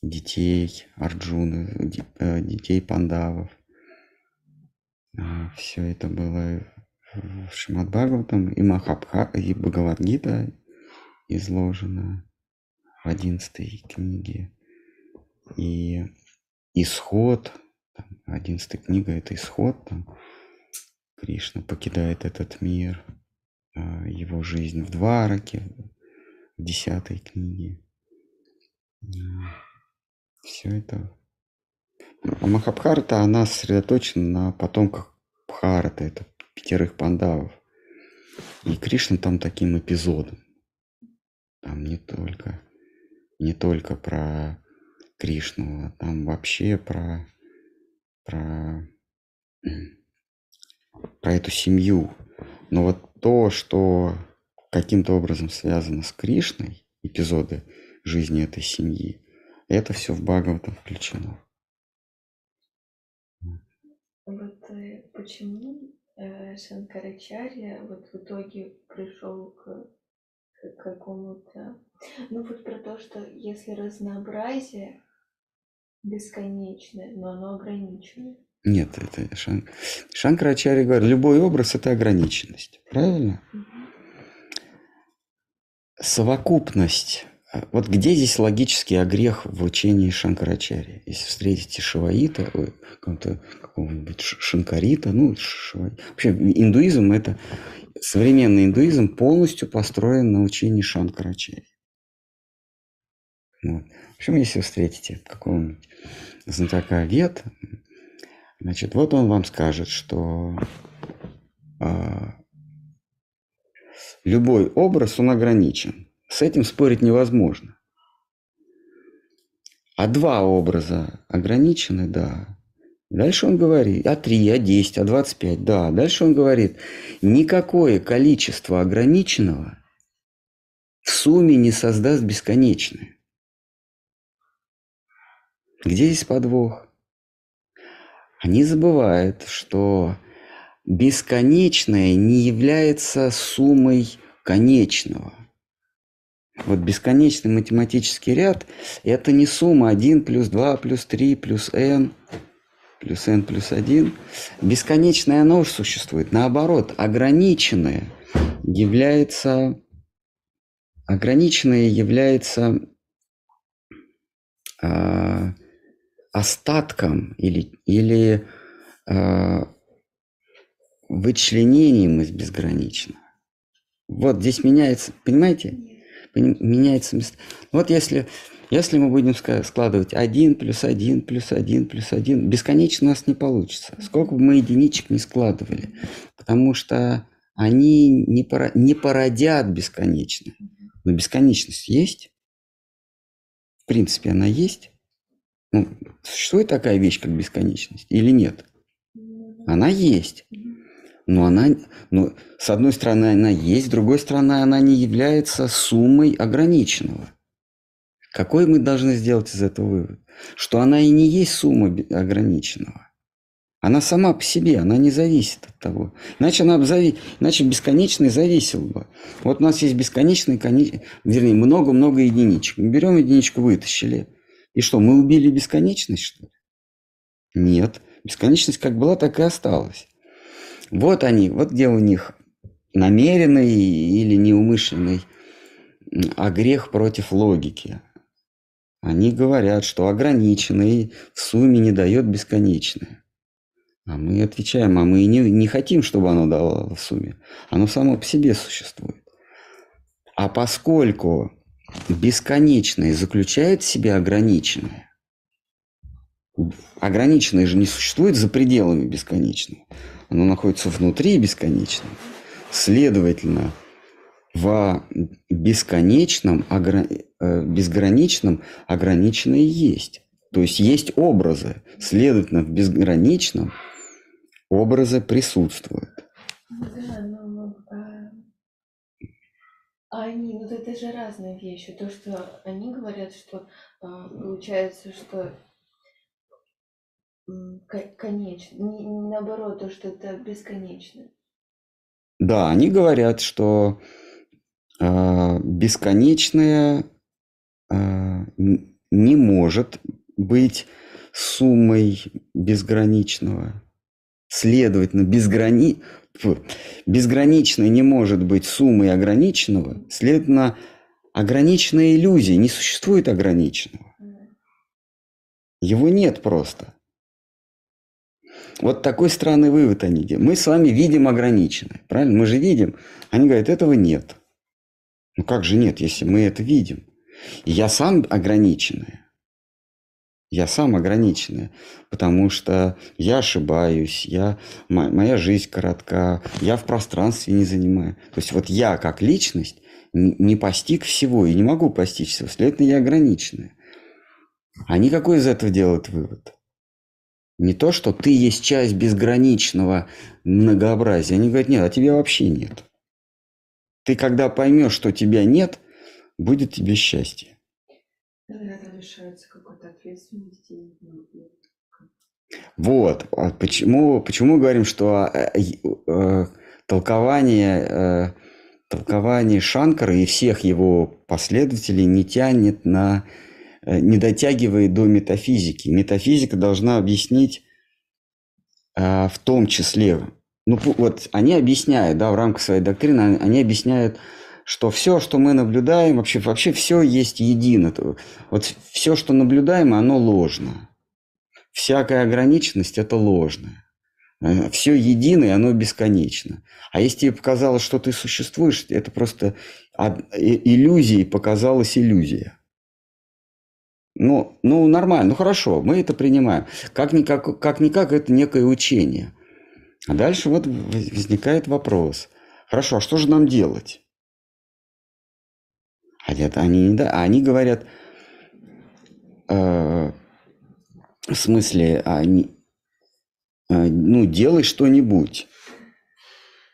детей Арджуны, э, детей пандавов. Все это было в Шримад Бхагаватам и Махабха, и Бхагавадгита изложено в одиннадцатой книге. И исход, одиннадцатая книга это исход, там Кришна покидает этот мир, а, его жизнь в Двараке, в десятой книге. Все это. А Махабхарата, она сосредоточена на потомках Бхарата, это пятерых пандавов. И Кришна там таким эпизодом. Там не только, не только про Кришну, а там вообще про, про, про эту семью. Но вот то, что каким-то образом связано с Кришной, эпизоды жизни этой семьи, это все в Бхагаватам включено. Вот э, почему Шанкарачарья вот в итоге пришел к, к какому-то... Ну вот про то, что если разнообразие бесконечное, но оно ограничено. Нет, это Шан... Шанкарачарья говорит, любой образ – это ограниченность. Правильно? Мгм. Совокупность. А Вот где здесь логический огрех в учении Шанкарачарьи? Если встретите Шиваита, какого-то, какого-нибудь Шанкарита, ну, Шиваи- Вообще, индуизм – это… Современный индуизм полностью построен на учении Шанкарачарьи. Вот. В общем, если встретите какого-нибудь знатока вет, значит, вот он вам скажет, что а, любой образ, он ограничен. С этим спорить невозможно. А два образа ограничены, да. Дальше он говорит, а 3, а 10, а 25, да. Дальше он говорит, никакое количество ограниченного в сумме не создаст бесконечное. Где здесь подвох? Они забывают, что бесконечное не является суммой конечного. Вот бесконечный математический ряд – это не сумма 1 плюс 2 плюс 3 плюс n плюс n плюс 1. Бесконечное оно уже существует. Наоборот, ограниченное является, ограниченное является а, остатком или, или а, вычленением из безграничного. Вот здесь меняется, понимаете? Меняется место. Вот если, если мы будем складывать 1 плюс 1 плюс 1 плюс 1, бесконечно у нас не получится. Сколько бы мы единичек не складывали. Потому что они не, пора- не породят бесконечно. Но бесконечность есть. в принципе, она есть? Ну, существует такая вещь, как бесконечность или нет? Она есть. Но она, ну, с одной стороны, она есть, с другой стороны, она не является суммой ограниченного. Какой мы должны сделать из этого вывод? Что она и не есть сумма ограниченного. Она сама по себе, она не зависит от того. Иначе она зави... иначе бесконечный зависел бы. Вот у нас есть бесконечный, коне... вернее, много-много единичек. Мы берем единичку, вытащили. И что, мы убили бесконечность, что ли? Нет. Бесконечность как была, так и осталась. Вот они, вот где у них намеренный или неумышленный а грех против логики. Они говорят, что ограниченный в сумме не дает бесконечное. А мы отвечаем, а мы не, не хотим, чтобы оно давало в сумме. Оно само по себе существует. А поскольку бесконечное заключает в себе ограниченное, ограниченное же не существует за пределами бесконечного, оно находится внутри бесконечного. Следовательно, в бесконечном, огр... Э, безграничном ограниченное есть. То есть есть образы. Следовательно, в безграничном образы присутствуют. Да, но а, они, ну это же разные вещи. То, что они говорят, что а, получается, что конечно, не, не наоборот, то, что это бесконечно. Да, они говорят, что э, бесконечное э, не может быть суммой безграничного. Следовательно, безграни... безграничное не может быть суммой ограниченного. Следовательно, ограниченная иллюзия. Не существует ограниченного. Его нет просто. Вот такой странный вывод они делают. Мы с вами видим ограниченное, правильно? Мы же видим. Они говорят, этого нет. Ну как же нет, если мы это видим? Я сам ограниченное. Я сам ограниченное, потому что я ошибаюсь, я, моя жизнь коротка, я в пространстве не занимаю. То есть вот я как личность не постиг всего и не могу постичь всего, следовательно, я ограниченное. Они какой из этого делают вывод? Не то, что ты есть часть безграничного многообразия. Они говорят, нет, а тебя вообще нет. Ты когда поймешь, что тебя нет, будет тебе счастье. Это лишается какой-то ответственности. Вот. А почему, почему говорим, что э, э, толкование, э, толкование Шанкара и всех его последователей не тянет на не дотягивает до метафизики. Метафизика должна объяснить э, в том числе, ну вот они объясняют, да, в рамках своей доктрины, они объясняют, что все, что мы наблюдаем, вообще, вообще все есть едино. Вот все, что наблюдаем, оно ложно. Всякая ограниченность – это ложное. Э, все единое, оно бесконечно. А если тебе показалось, что ты существуешь, это просто иллюзией показалась иллюзия. Ну, ну, нормально, ну хорошо, мы это принимаем. Как-никак, как-никак это некое учение. А дальше вот возникает вопрос. Хорошо, а что же нам делать? А нет, они, да, они говорят, э, в смысле, они, э, ну, делай что-нибудь.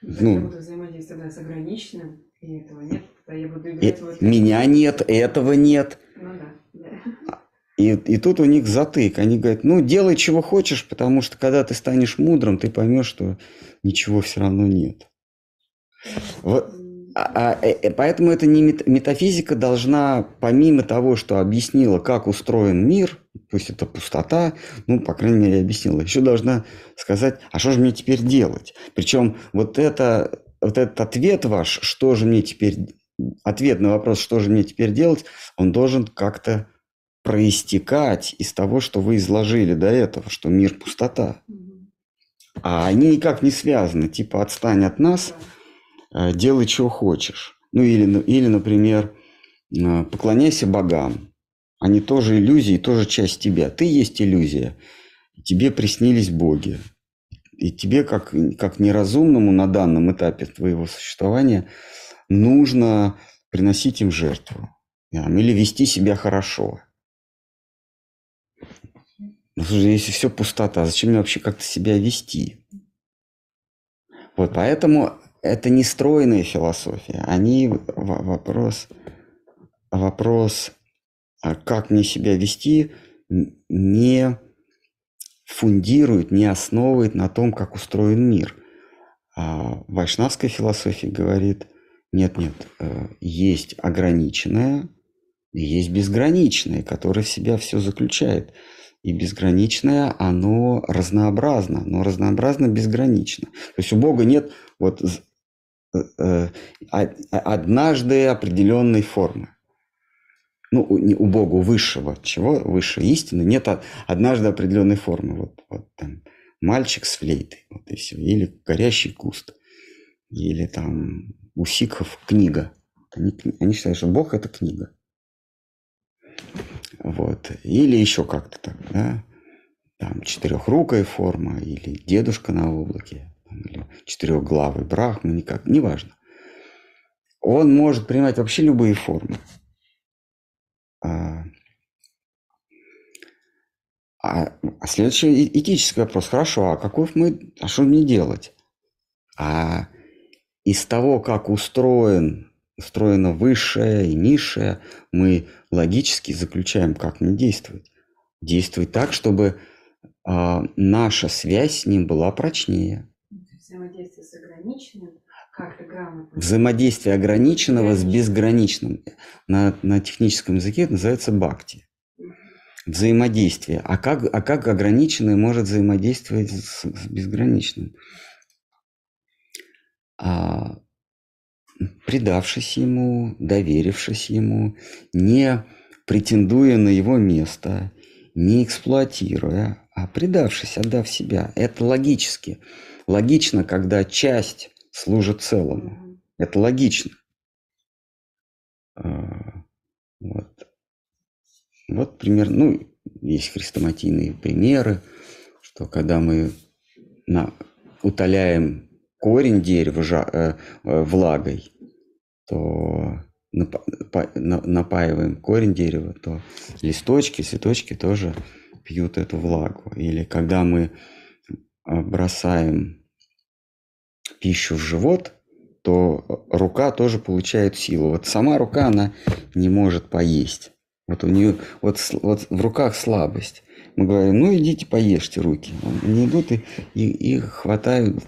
Ну, взаимодействие тогда с ограниченным, и этого нет, я буду играть и, вот Меня нет, этого нет. Ну да. И, и тут у них затык. Они говорят, ну, делай, чего хочешь, потому что когда ты станешь мудрым, ты поймешь, что ничего все равно нет. Вот, а, а, э, э, поэтому это не метафизика должна, помимо того, что объяснила, как устроен мир, пусть это пустота, ну, по крайней мере, объяснила, еще должна сказать, а что же мне теперь делать? Причем вот, это, вот этот ответ ваш, что же мне теперь, ответ на вопрос, что же мне теперь делать, он должен как-то проистекать из того, что вы изложили до этого, что мир пустота. А они никак не связаны. Типа отстань от нас, э, делай, что хочешь. Ну или, ну, или например, э, поклоняйся богам. Они тоже иллюзии, тоже часть тебя. Ты есть иллюзия. Тебе приснились боги. И тебе, как, как неразумному на данном этапе твоего существования, нужно приносить им жертву. Или вести себя хорошо. Ну, слушай, если все пустота, зачем мне вообще как-то себя вести? Вот поэтому это не стройная философия. Они вопрос, вопрос, а как мне себя вести, не фундирует, не основывает на том, как устроен мир. А вайшнавская философия говорит, нет-нет, э, есть ограниченное, есть безграничное, которое в себя все заключает. И безграничное, оно разнообразно, но разнообразно безгранично. То есть у Бога нет вот э, э, однажды определенной формы. Ну, у, Бога, у высшего, чего? Высшей истины нет однажды определенной формы. Вот, вот там мальчик с флейтой, вот и все. Или горящий куст. Или там у сикхов книга. Они, они считают, что Бог – это книга. Вот. Или еще как-то так, да. Там четырехрукая форма, или дедушка на облаке, или четырехглавый брахма, никак, неважно. Он может принимать вообще любые формы. А, а, а следующий этический вопрос. Хорошо, а каков мы, а что мне делать? А из того, как устроен устроено высшее и низшее, мы логически заключаем, как мне действовать. Действовать так, чтобы э, наша связь с ним была прочнее. Взаимодействие с ограниченным, как-то грамотно. Взаимодействие ограниченного с безграничным. На, на техническом языке это называется бхакти. Взаимодействие. А как, а как ограниченный может взаимодействовать с, с безграничным? А, предавшись ему, доверившись ему, не претендуя на его место, не эксплуатируя, а предавшись, отдав себя. Это логически. Логично, когда часть служит целому. Это логично. А, вот. Вот пример, ну, есть хрестоматийные примеры, что когда мы на, утоляем корень дерева жа, э, э, влагой, то напаиваем корень дерева, то листочки, цветочки тоже пьют эту влагу. Или когда мы а, бросаем пищу в живот, то рука тоже получает силу. Вот сама рука, она не может поесть. Вот у нее, вот, вот в руках слабость. Мы говорим, ну идите поешьте руки. Они идут и, и, и хватают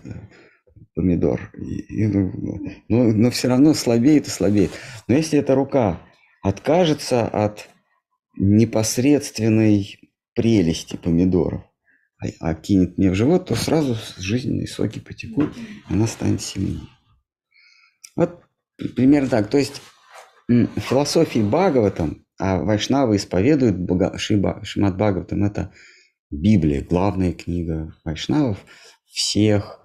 помидор. И, и, но, но все равно слабеет и слабеет. Но если эта рука откажется от непосредственной прелести помидоров, а, а кинет мне в живот, то сразу жизненные соки потекут, она станет сильнее. Вот примерно так. То есть в философии Бхагаватам, а Вайшнавы исповедуют Бага, Шиба, Шимат Бхагаватам, это Библия, главная книга Вайшнавов всех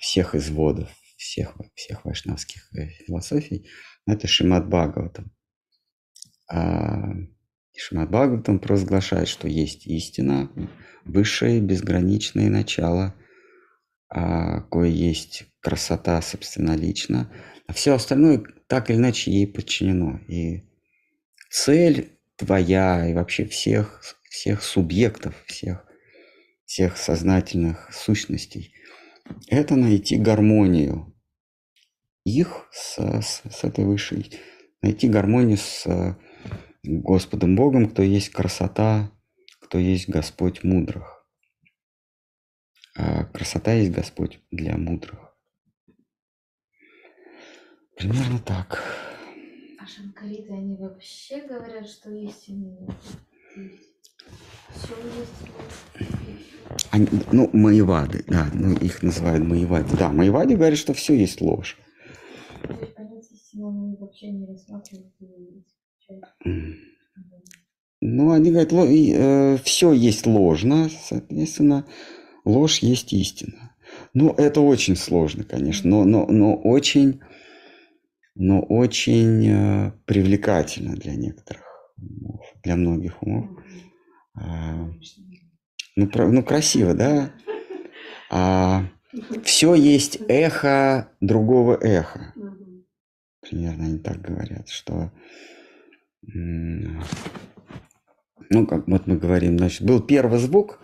всех изводов, всех, всех вайшнавских э, философий, это Шимат Бхагаватам. А Шимат Бхагаватам провозглашает, что есть истина, высшее безграничное начало, а кое есть красота собственно лично, а все остальное так или иначе ей подчинено. И цель твоя и вообще всех, всех субъектов, всех, всех сознательных сущностей это найти гармонию их с, с, с этой высшей, найти гармонию с Господом Богом, кто есть красота, кто есть Господь мудрых. А красота есть Господь для мудрых. Примерно так. А шанкариты, они вообще говорят, что истины нет? Они, ну, маевады, да, ну, их называют маевады. Да, маевади говорят, что все есть ложь. Ну, они говорят, э, все есть ложно, соответственно, ложь есть истина. Ну, это очень сложно, конечно, но, но, но очень, но очень э, привлекательно для некоторых умов, для многих умов. А, ну, про, ну красиво, да? А, все есть эхо другого эха. Примерно они так говорят, что ну, как вот мы говорим, значит, был первый звук,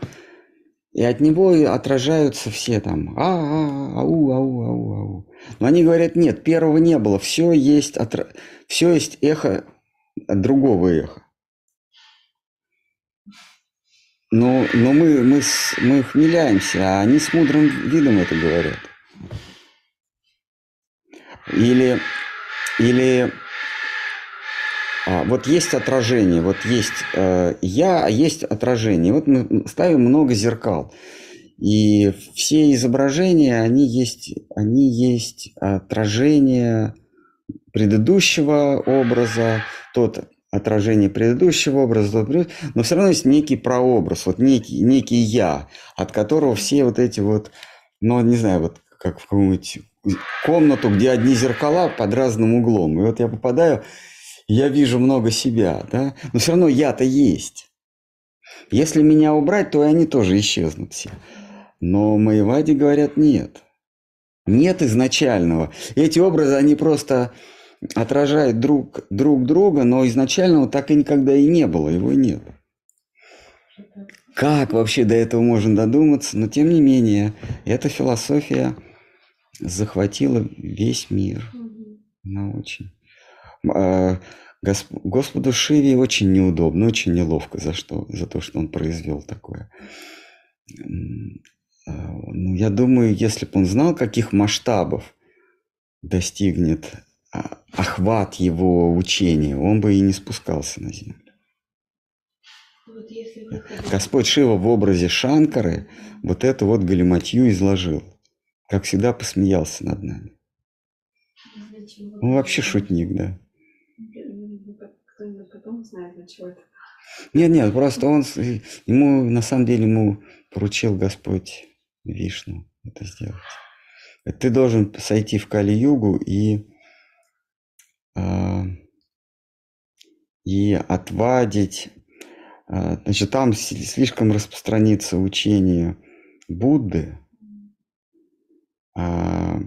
и от него отражаются все там а, а, ау, ау, ау, ау. Но они говорят, нет, первого не было, все есть, отра... все есть эхо от другого эха. Но, но мы, мы, мы хмеляемся, а они с мудрым видом это говорят. Или, или а, вот есть отражение, вот есть э, я, а есть отражение. Вот мы ставим много зеркал. И все изображения, они есть, они есть отражение предыдущего образа, тот отражение предыдущего образа, но все равно есть некий прообраз, вот некий, некий я, от которого все вот эти вот, ну, не знаю, вот как в какую-нибудь комнату, где одни зеркала под разным углом. И вот я попадаю, я вижу много себя, да, но все равно я-то есть. Если меня убрать, то и они тоже исчезнут все. Но Маевади говорят нет. Нет изначального. Эти образы, они просто отражают друг, друг друга, но изначального так и никогда и не было, его нет. Как вообще до этого можно додуматься? Но тем не менее, эта философия захватила весь мир. Она очень. А, Господу Шиве очень неудобно, очень неловко за, что, за то, что он произвел такое. А, ну, я думаю, если бы он знал, каких масштабов достигнет охват его учения, он бы и не спускался на землю. Вот Господь Шива в образе Шанкары вот эту вот галиматью изложил. Как всегда посмеялся над нами. Он вообще шутник, да. Потом знает, для чего это. Нет, нет, просто он, ему, на самом деле, ему поручил Господь Вишну это сделать. Ты должен сойти в Кали-югу и а, и отвадить. А, значит, там слишком распространится учение Будды. А,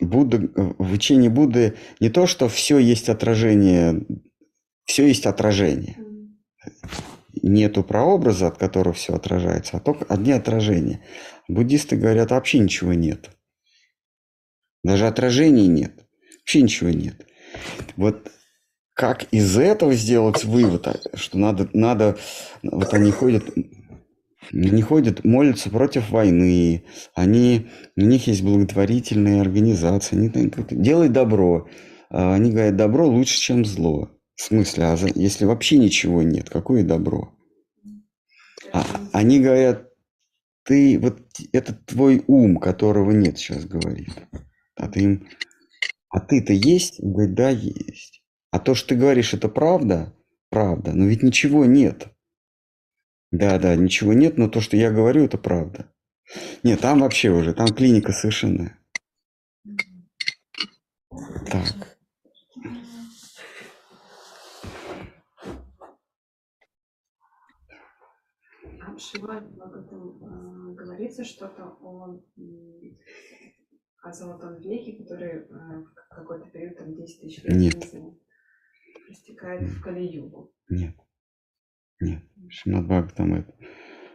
Будда, в учении Будды не то, что все есть отражение, все есть отражение. Нету прообраза, от которого все отражается, а только одни отражения. Буддисты говорят, вообще ничего нет. Даже отражений нет. Вообще ничего нет. Вот как из этого сделать вывод, что надо, надо, вот они ходят, они ходят, молятся против войны, они, у них есть благотворительные организации, они делают добро. А они говорят, добро лучше, чем зло. В смысле, а если вообще ничего нет, какое добро? А, они говорят, ты, вот это твой ум, которого нет, сейчас говорит. А ты им а ты-то есть? Он говорит, да, есть. А то, что ты говоришь, это правда? Правда. Но ведь ничего нет. Да, да, ничего нет, но то, что я говорю, это правда. Нет, там вообще уже, там клиника совершенная. Так. А в Шиване говорится что-то о о золотом веке, который э, в какой-то период, там 10 тысяч лет Нет. истекает в Кали-югу. Нет. Нет. Шимат Бхагаватам это.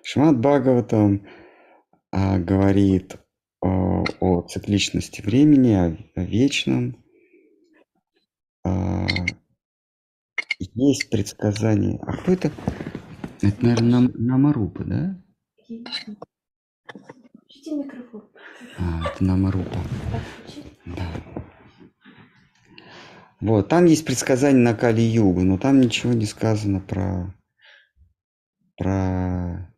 Шимат Бхагаватам а, говорит о, о цикличности времени, о, о вечном. А, есть предсказание. А кто это? Это, наверное, нам, Намарупа, да? Включите микрофон. А, это Намарупа. Да. Вот, там есть предсказание на Кали-Югу, но там ничего не сказано про, про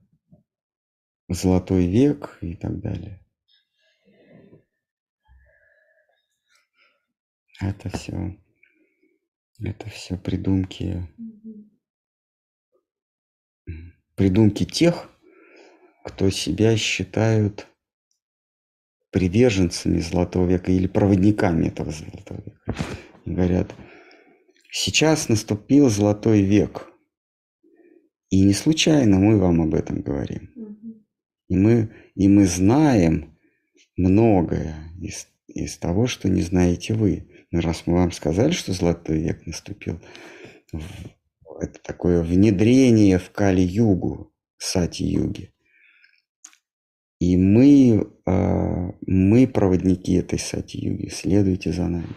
Золотой век и так далее. Это все, это все придумки, придумки тех, кто себя считают приверженцами Золотого века или проводниками этого Золотого века. И говорят, сейчас наступил Золотой век. И не случайно мы вам об этом говорим. И мы, и мы знаем многое из, из того, что не знаете вы. Но раз мы вам сказали, что Золотой век наступил, это такое внедрение в Кали-югу, Сати-юги. И мы, а, мы проводники этой Сати-юги, следуйте за нами.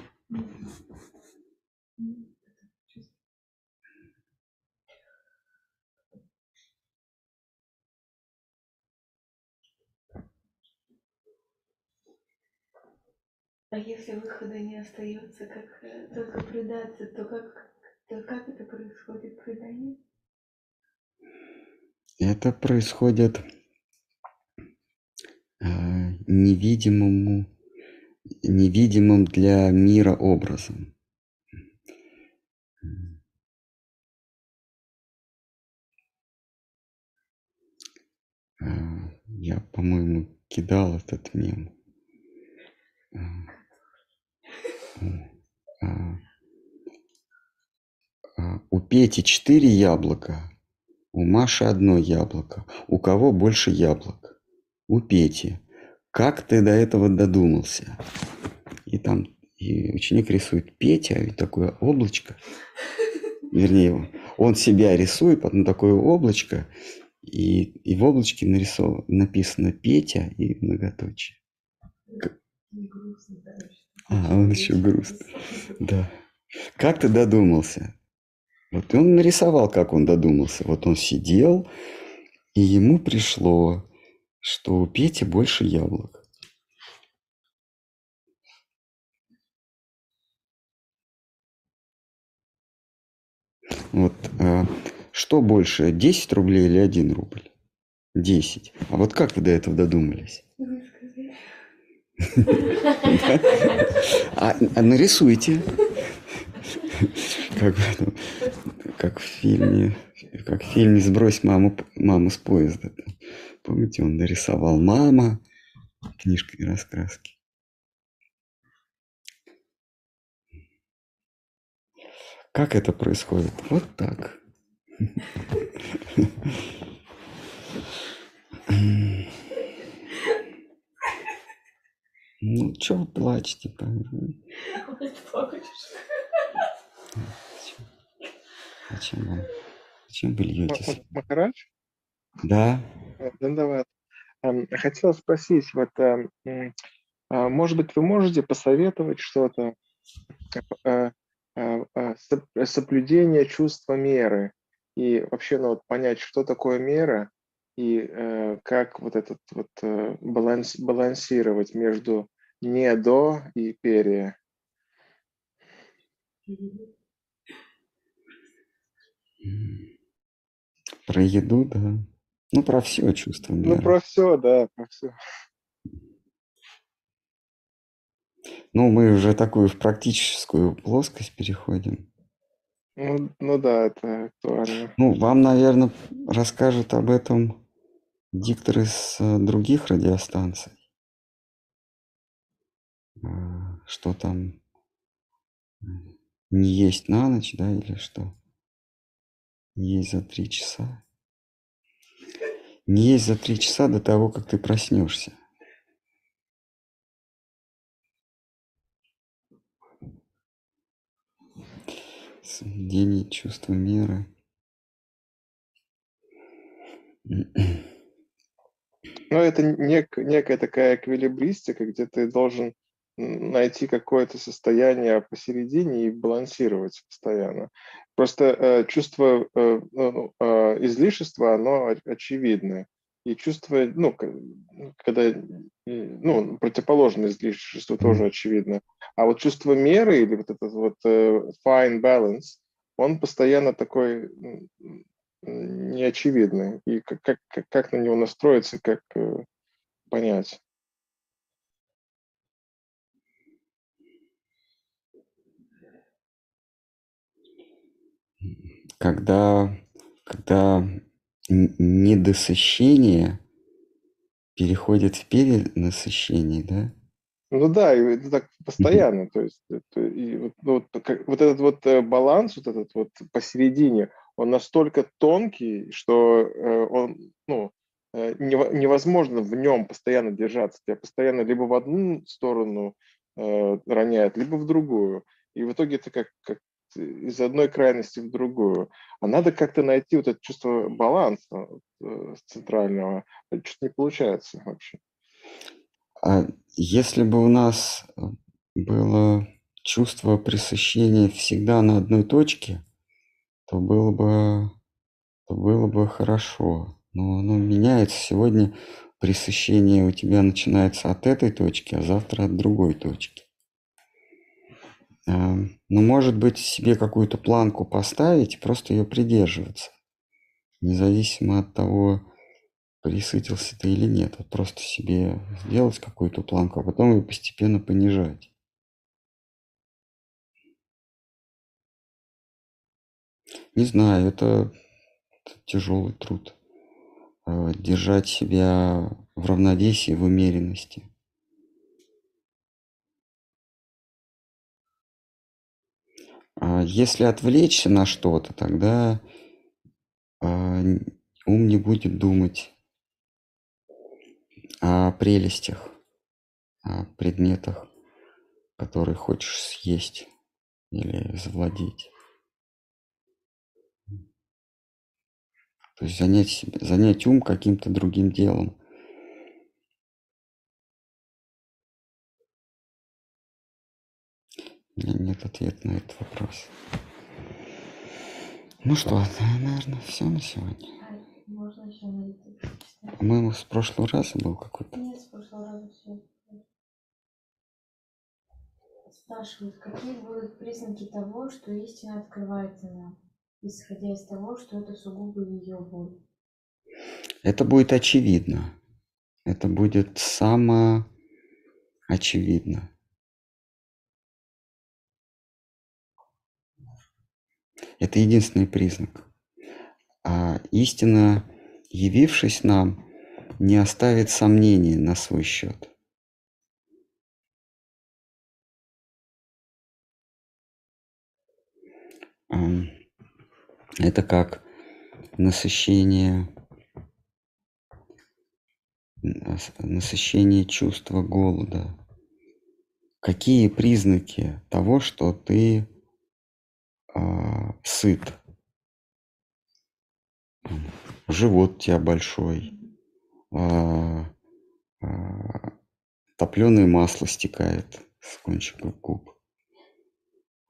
А если выхода не остается, как э, только предаться, то как, то как это происходит предание? Это происходит невидимому, невидимым для мира образом. Э, я, по-моему, кидал этот мем. Э, а, а, у Пети четыре яблока, у Маши одно яблоко. У кого больше яблок? У Пети. Как ты до этого додумался? И там и ученик рисует Петя, и такое облачко. Вернее, он себя рисует, потом такое облачко, и, и в облачке нарисовано, написано Петя и многоточие. А, он еще грустный. Да. Как ты додумался? Вот он нарисовал, как он додумался. Вот он сидел, и ему пришло, что у Пети больше яблок. Вот а, что больше, 10 рублей или 1 рубль? 10. А вот как вы до этого додумались? А, а нарисуйте. Как, как в фильме, как в фильме «Сбрось маму, маму с поезда». Помните, он нарисовал мама книжкой раскраски. Как это происходит? Вот так. Ну, что вы плачете? Зачем вам? Зачем вы льетесь? Махарадж? Да. Дандават. Хотел спросить, вот, а, может быть, вы можете посоветовать что-то, а, а, соблюдение чувства меры и вообще ну, вот, понять, что такое мера и э, как вот этот вот э, баланс, балансировать между не до и пере. Про еду, да. Ну, про все чувство ну, меры. Ну, про все, да, про все. Ну, мы уже такую в практическую плоскость переходим. Ну, ну да, это актуально. Ну, вам, наверное, расскажут об этом дикторы с э, других радиостанций. А, что там не есть на ночь, да, или что? Не есть за три часа. Не есть за три часа до того, как ты проснешься. Соблюдение чувства меры. Ну, это нек, некая такая эквилибристика, где ты должен найти какое-то состояние посередине и балансировать постоянно. Просто э, чувство э, ну, э, излишества, оно очевидное. И чувство, ну, когда, ну, противоположное излишеству тоже очевидно. А вот чувство меры или вот этот вот fine balance, он постоянно такой неочевидный. И как, как, как на него настроиться, как понять. Когда, когда недосыщение переходит в перенасыщение, да? Ну да, и это так постоянно, то есть это, и вот, ну, вот, как, вот этот вот э, баланс, вот этот вот посередине, он настолько тонкий, что э, он, ну, э, невозможно в нем постоянно держаться. Тебя постоянно либо в одну сторону э, роняет, либо в другую. И в итоге это как, как из одной крайности в другую. А надо как-то найти вот это чувство баланса э, центрального. Что-то не получается вообще. А если бы у нас было чувство пресыщения всегда на одной точке, то было бы, то было бы хорошо. Но оно меняется. Сегодня пресыщение у тебя начинается от этой точки, а завтра от другой точки. Ну, может быть, себе какую-то планку поставить, просто ее придерживаться. Независимо от того, присытился ты или нет. Вот просто себе сделать какую-то планку, а потом ее постепенно понижать. Не знаю, это, это тяжелый труд. Э, держать себя в равновесии, в умеренности. Если отвлечься на что-то, тогда а, ум не будет думать о прелестях, о предметах, которые хочешь съесть или завладеть. То есть занять, занять ум каким-то другим делом. У меня нет ответа на этот вопрос. Ну что, наверное, все на сегодня. Можно еще на По-моему, с прошлого раза был какой-то. Нет, с прошлого раза все. Спрашивают, какие будут признаки того, что истина открывается нам? исходя из того, что это сугубо ее боль. Это будет очевидно. Это будет само очевидно. Это единственный признак. А истина, явившись нам, не оставит сомнений на свой счет. Это как насыщение, насыщение чувства голода. Какие признаки того, что ты сыт? Живот у тебя большой, а, а, топленое масло стекает с кончиков губ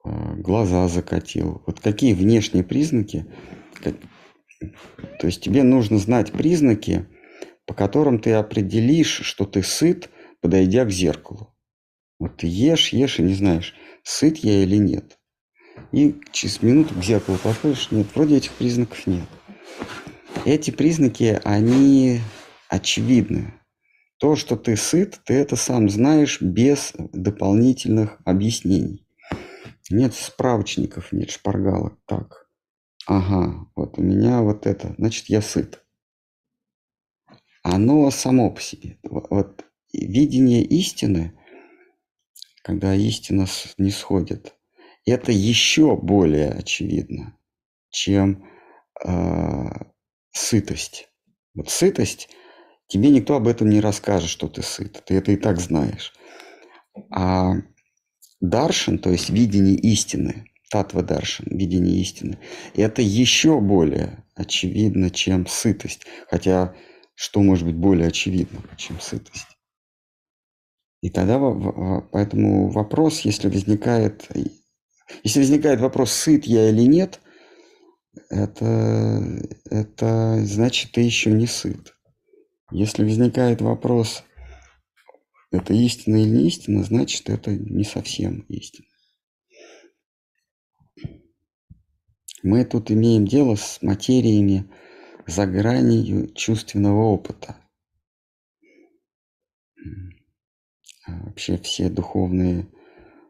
а, глаза закатил. Вот какие внешние признаки? То есть тебе нужно знать признаки, по которым ты определишь, что ты сыт, подойдя к зеркалу. Вот ты ешь, ешь и не знаешь, сыт я или нет. И через минуту к зеркалу подходишь, нет, вроде этих признаков нет. Эти признаки, они очевидны. То, что ты сыт, ты это сам знаешь без дополнительных объяснений. Нет справочников, нет шпаргалок. Так. Ага, вот у меня вот это. Значит, я сыт. Оно само по себе. Вот видение истины, когда истина не сходит, это еще более очевидно, чем э, сытость. Вот сытость, тебе никто об этом не расскажет, что ты сыт. Ты это и так знаешь. А Даршин, то есть видение истины, татва даршин, видение истины, это еще более очевидно, чем сытость. Хотя что может быть более очевидно, чем сытость? И тогда поэтому вопрос, если возникает, если возникает вопрос, сыт я или нет, это, это значит, ты еще не сыт. Если возникает вопрос, это истина или не истина, значит, это не совсем истина. Мы тут имеем дело с материями за гранью чувственного опыта. А вообще все духовные,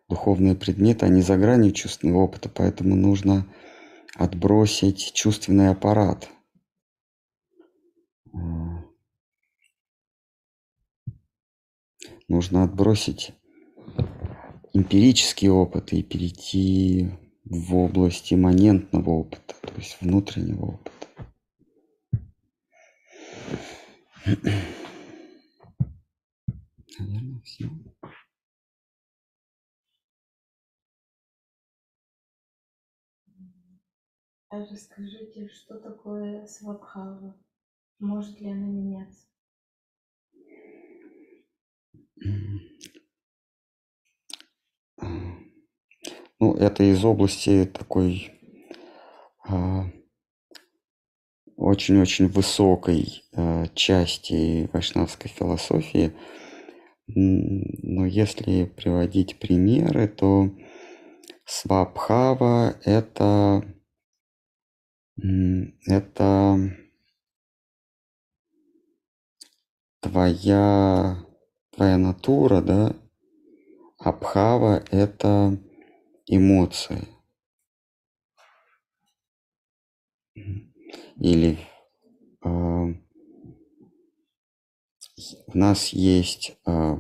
духовные предметы, они за гранью чувственного опыта, поэтому нужно отбросить чувственный аппарат. Нужно отбросить эмпирический опыт и перейти в область имманентного опыта, то есть внутреннего опыта. Наверное, все. Расскажите, что такое свабхава? Может ли она меняться? Ну, это из области такой а, очень-очень высокой а, части вайшнавской философии. Но если приводить примеры, то свабхава – это, это твоя, твоя натура, да, абхава – это эмоции. Или э, у нас есть э,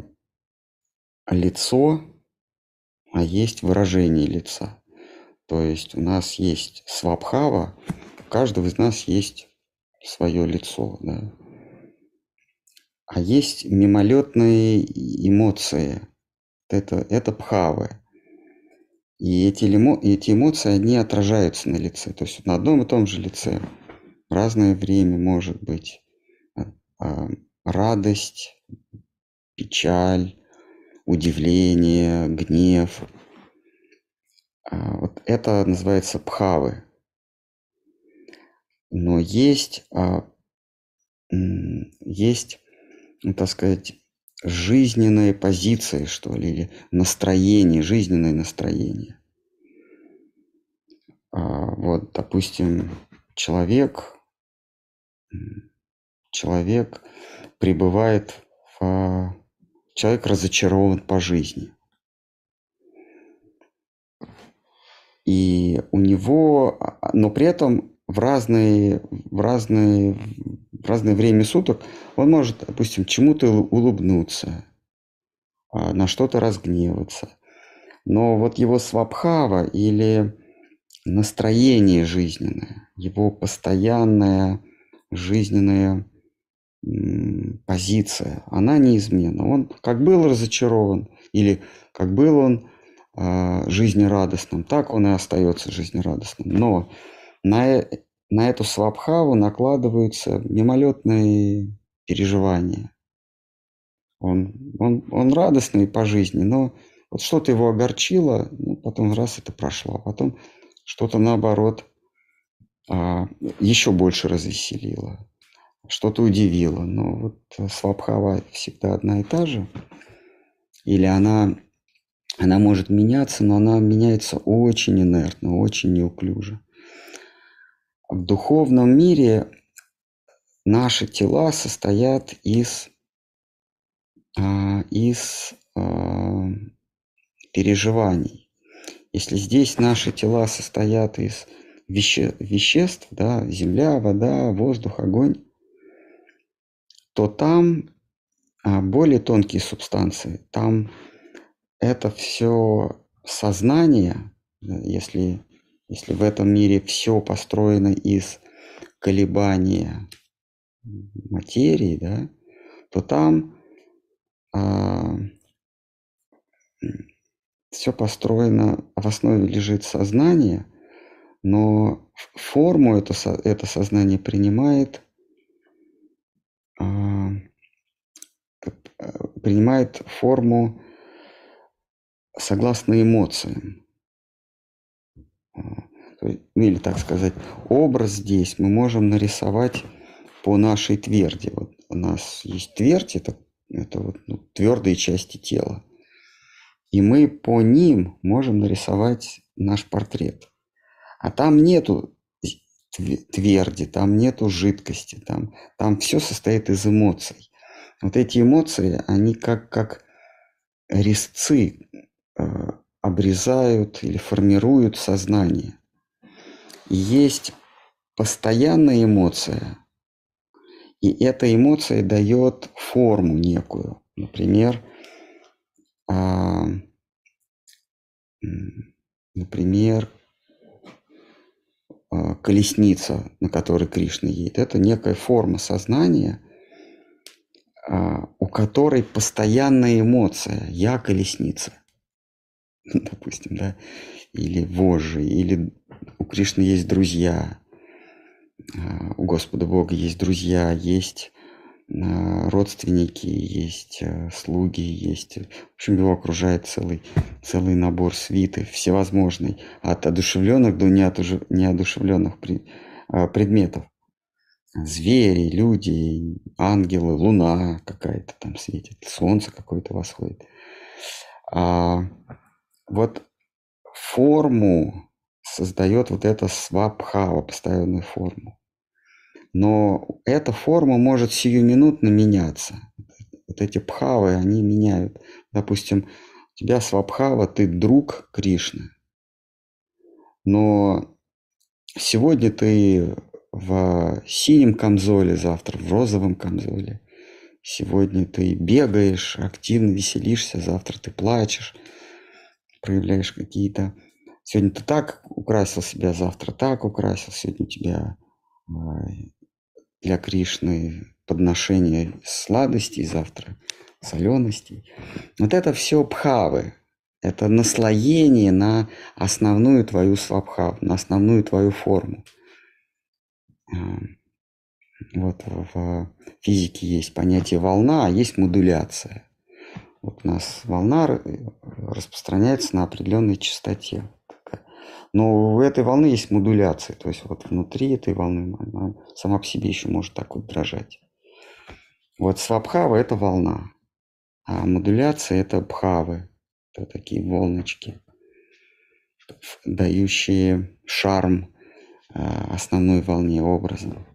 лицо, а есть выражение лица. То есть у нас есть свабхава, каждого из нас есть свое лицо, да. А есть мимолетные эмоции. Это, это пхавы. И эти, эти эмоции, они отражаются на лице. То есть на одном и том же лице в разное время может быть а, а, радость, печаль, удивление, гнев. А, вот это называется пхавы. Но есть, есть, ну, так сказать, жизненные позиции, что ли, или настроение, жизненное настроение. А, вот, допустим, человек, человек пребывает в... Человек разочарован по жизни. И у него, а, но при этом в разные, в разные, в разное время суток он может, допустим, чему-то улыбнуться, а, на что-то разгневаться. Но вот его свабхава или настроение жизненное, его постоянная жизненная позиция, она неизменна. Он как был разочарован или как был он э, жизнерадостным, так он и остается жизнерадостным. Но на, э, на эту свабхаву накладываются мимолетные переживания. Он, он, он радостный по жизни, но вот что-то его огорчило, ну, потом раз это прошло, а потом что-то наоборот а, еще больше развеселило, что-то удивило. Но вот свабхава всегда одна и та же. Или она, она может меняться, но она меняется очень инертно, очень неуклюже. В духовном мире наши тела состоят из, а, из а, переживаний. Если здесь наши тела состоят из веще, веществ, да, земля, вода, воздух, огонь, то там а, более тонкие субстанции. Там это все сознание, если если в этом мире все построено из колебания материи, да, то там а, все построено, в основе лежит сознание, но форму это, это сознание принимает, а, принимает форму согласно эмоциям. Ну, или так сказать, образ здесь мы можем нарисовать по нашей тверди. Вот у нас есть твердь, это, это вот, ну, твердые части тела. И мы по ним можем нарисовать наш портрет. А там нету тверди, там нету жидкости, там, там все состоит из эмоций. Вот эти эмоции, они как, как резцы э, обрезают или формируют сознание. И есть постоянная эмоция, и эта эмоция дает форму некую. Например, а, например, а, колесница, на которой Кришна едет. Это некая форма сознания, а, у которой постоянная эмоция «я колесница». допустим, да, или вожжи, или у Кришны есть друзья, а, у Господа Бога есть друзья, есть а, родственники, есть а, слуги, есть... В общем, его окружает целый, целый набор свиты, всевозможный, от одушевленных до неодушевленных предметов. Звери, люди, ангелы, луна какая-то там светит, солнце какое-то восходит. А вот форму создает вот эта свабхава, постоянную форму. Но эта форма может сиюминутно меняться. Вот эти пхавы, они меняют. Допустим, у тебя свабхава, ты друг Кришны. Но сегодня ты в синем камзоле, завтра в розовом камзоле. Сегодня ты бегаешь, активно веселишься, завтра ты плачешь, проявляешь какие-то... Сегодня ты так украсил себя, завтра так украсил, сегодня у тебя для Кришны подношение сладостей, завтра соленостей. Вот это все пхавы. Это наслоение на основную твою свабхаву, на основную твою форму. А, вот в физике есть понятие волна, а есть модуляция. Вот у нас волна распространяется на определенной частоте. Но у этой волны есть модуляция, то есть вот внутри этой волны она сама по себе еще может так вот дрожать. Вот свабхава – это волна, а модуляция – это бхавы, это такие волночки, дающие шарм а, основной волне образа.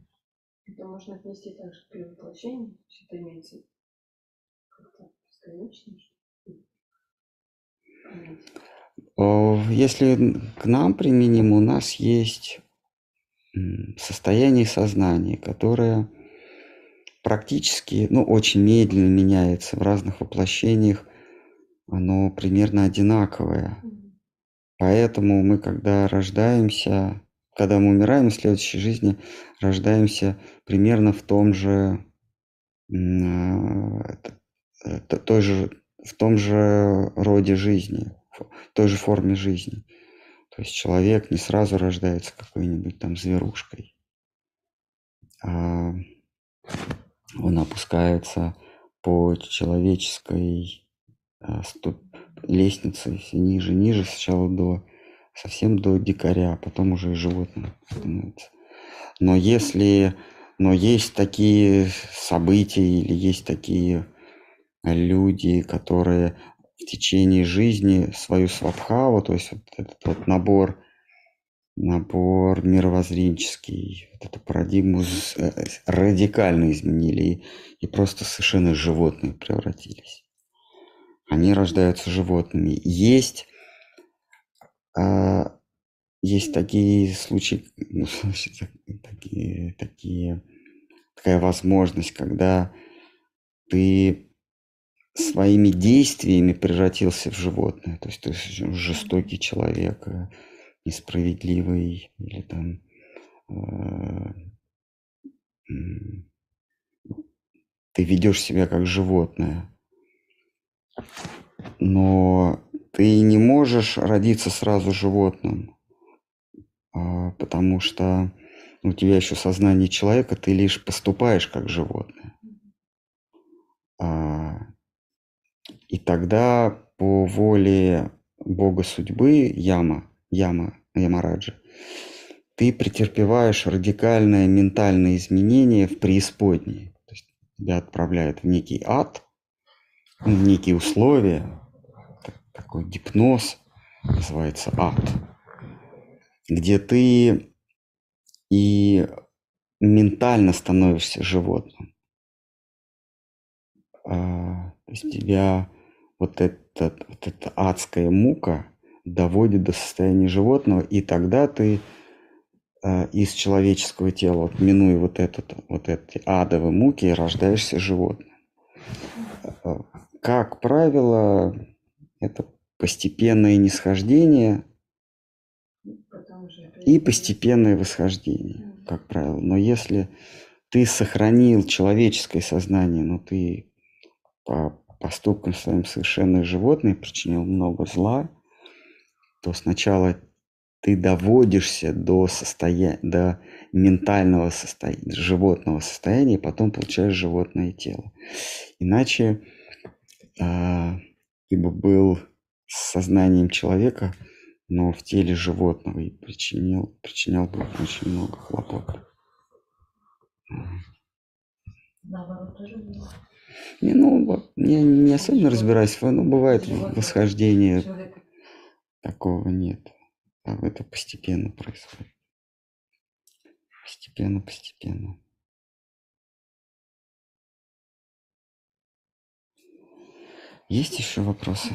Это можно отнести также к перевоплощению, это имеется как-то если к нам применим, у нас есть состояние сознания, которое практически, ну, очень медленно меняется в разных воплощениях, оно примерно одинаковое. Поэтому мы, когда рождаемся, когда мы умираем в следующей жизни, рождаемся примерно в том же, а, той же, в том же роде жизни той же форме жизни. То есть человек не сразу рождается какой-нибудь там зверушкой, а он опускается по человеческой ступ... лестнице все ниже, ниже, сначала до совсем до дикаря, а потом уже и животным становится. Но если, но есть такие события или есть такие люди, которые в течение жизни свою свабхаву, то есть вот этот вот набор, набор мировоззренческий, вот эту парадигму э, радикально изменили и, и просто совершенно животные превратились. Они рождаются животными. Есть, а, есть такие случаи, ну, такие, такие, такая возможность, когда ты своими действиями превратился в животное. То есть ты жестокий человек, э, несправедливый или там э, ты ведешь себя как животное. Но ты не можешь родиться сразу животным, а, потому что у тебя еще сознание человека, ты лишь поступаешь как животное. А, и тогда по воле бога судьбы Яма, Яма, Ямараджа, ты претерпеваешь радикальное ментальное изменение в преисподней. То есть тебя отправляют в некий ад, в некие условия, такой гипноз, называется ад, где ты и ментально становишься животным. А, то есть тебя вот, этот, вот эта адская мука доводит до состояния животного, и тогда ты э, из человеческого тела, вот, минуя вот, этот, вот эти адовые муки, рождаешься животным. Э, как правило, это постепенное нисхождение и постепенное восхождение, как правило. Но если ты сохранил человеческое сознание, но ты поступкам своим совершенно животное, причинил много зла, то сначала ты доводишься до состояния, до ментального состояния, животного состояния, и потом получаешь животное тело. Иначе а, ты бы был с сознанием человека, но в теле животного и причинил, причинял бы очень много хлопот. Наоборот, тоже было. Не, ну, я не особенно разбираюсь, но бывает восхождение, такого нет. А это постепенно происходит. Постепенно, постепенно. Есть еще вопросы?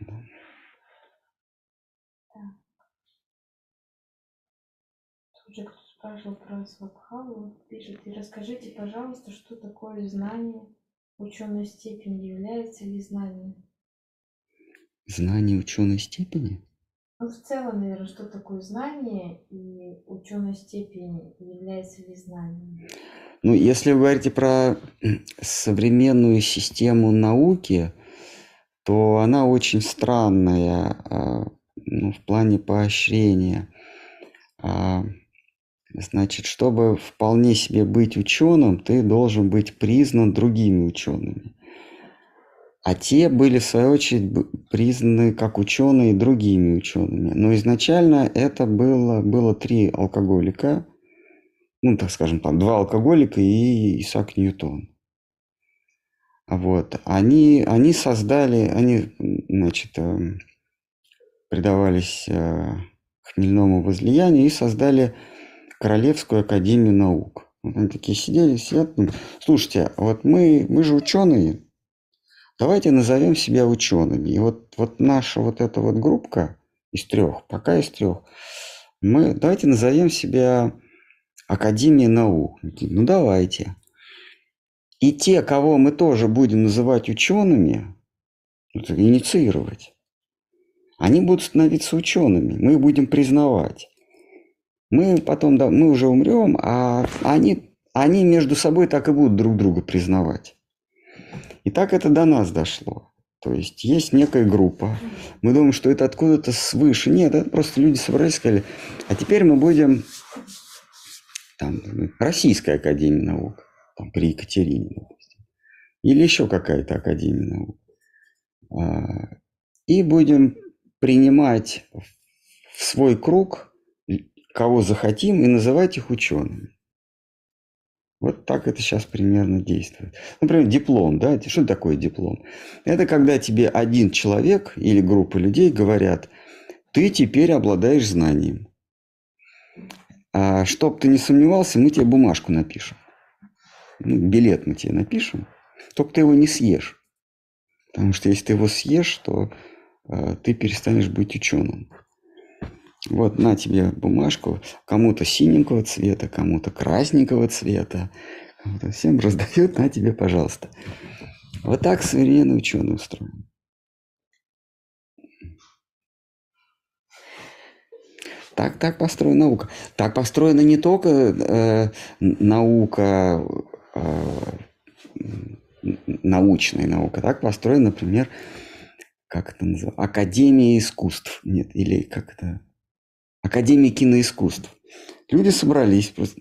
Да. Тут же кто спрашивал про Свабхаву, пишет, и расскажите, пожалуйста, что такое знание, ученой степени, является ли знанием? Знание ученой степени? Ну, в целом, наверное, что такое знание и ученой степени, является ли знанием? Ну, если вы говорите про современную систему науки, то она очень странная а, ну, в плане поощрения. Значит, чтобы вполне себе быть ученым, ты должен быть признан другими учеными. А те были, в свою очередь, признаны как ученые другими учеными. Но изначально это было, было три алкоголика, ну, так скажем, там, два алкоголика и Исаак Ньютон. Вот. Они, они создали, они, значит, эм, предавались э, хмельному возлиянию и создали Королевскую академию наук. Они такие сидели, сидят, думают, слушайте, вот мы, мы же ученые, давайте назовем себя учеными. И вот, вот наша вот эта вот группка из трех, пока из трех, мы давайте назовем себя Академией наук. Ну давайте. И те, кого мы тоже будем называть учеными, инициировать, они будут становиться учеными, мы их будем признавать. Мы потом, да, мы уже умрем, а они, они между собой так и будут друг друга признавать. И так это до нас дошло. То есть есть некая группа. Мы думаем, что это откуда-то свыше. Нет, это просто люди собрались и сказали, а теперь мы будем там, Российская Академия Наук, там, при Екатерине, допустим. Или еще какая-то Академия Наук. А, И будем принимать в свой круг, кого захотим, и называть их учеными. Вот так это сейчас примерно действует. Например, диплом, да? Что такое диплом? Это когда тебе один человек или группа людей говорят, ты теперь обладаешь знанием. А чтоб ты не сомневался, мы тебе бумажку напишем. Ну, билет мы тебе напишем, только ты его не съешь. Потому что если ты его съешь, то э, ты перестанешь быть ученым. Вот на тебе бумажку, кому-то синенького цвета, кому-то красненького цвета, кому-то всем раздают, на тебе, пожалуйста. Вот так современный ученый устроен. Так, так построена наука. Так построена не только э, наука, э, научная наука, так построена, например, как это называется, Академия искусств. Нет, или как это, Академия киноискусств. Люди собрались просто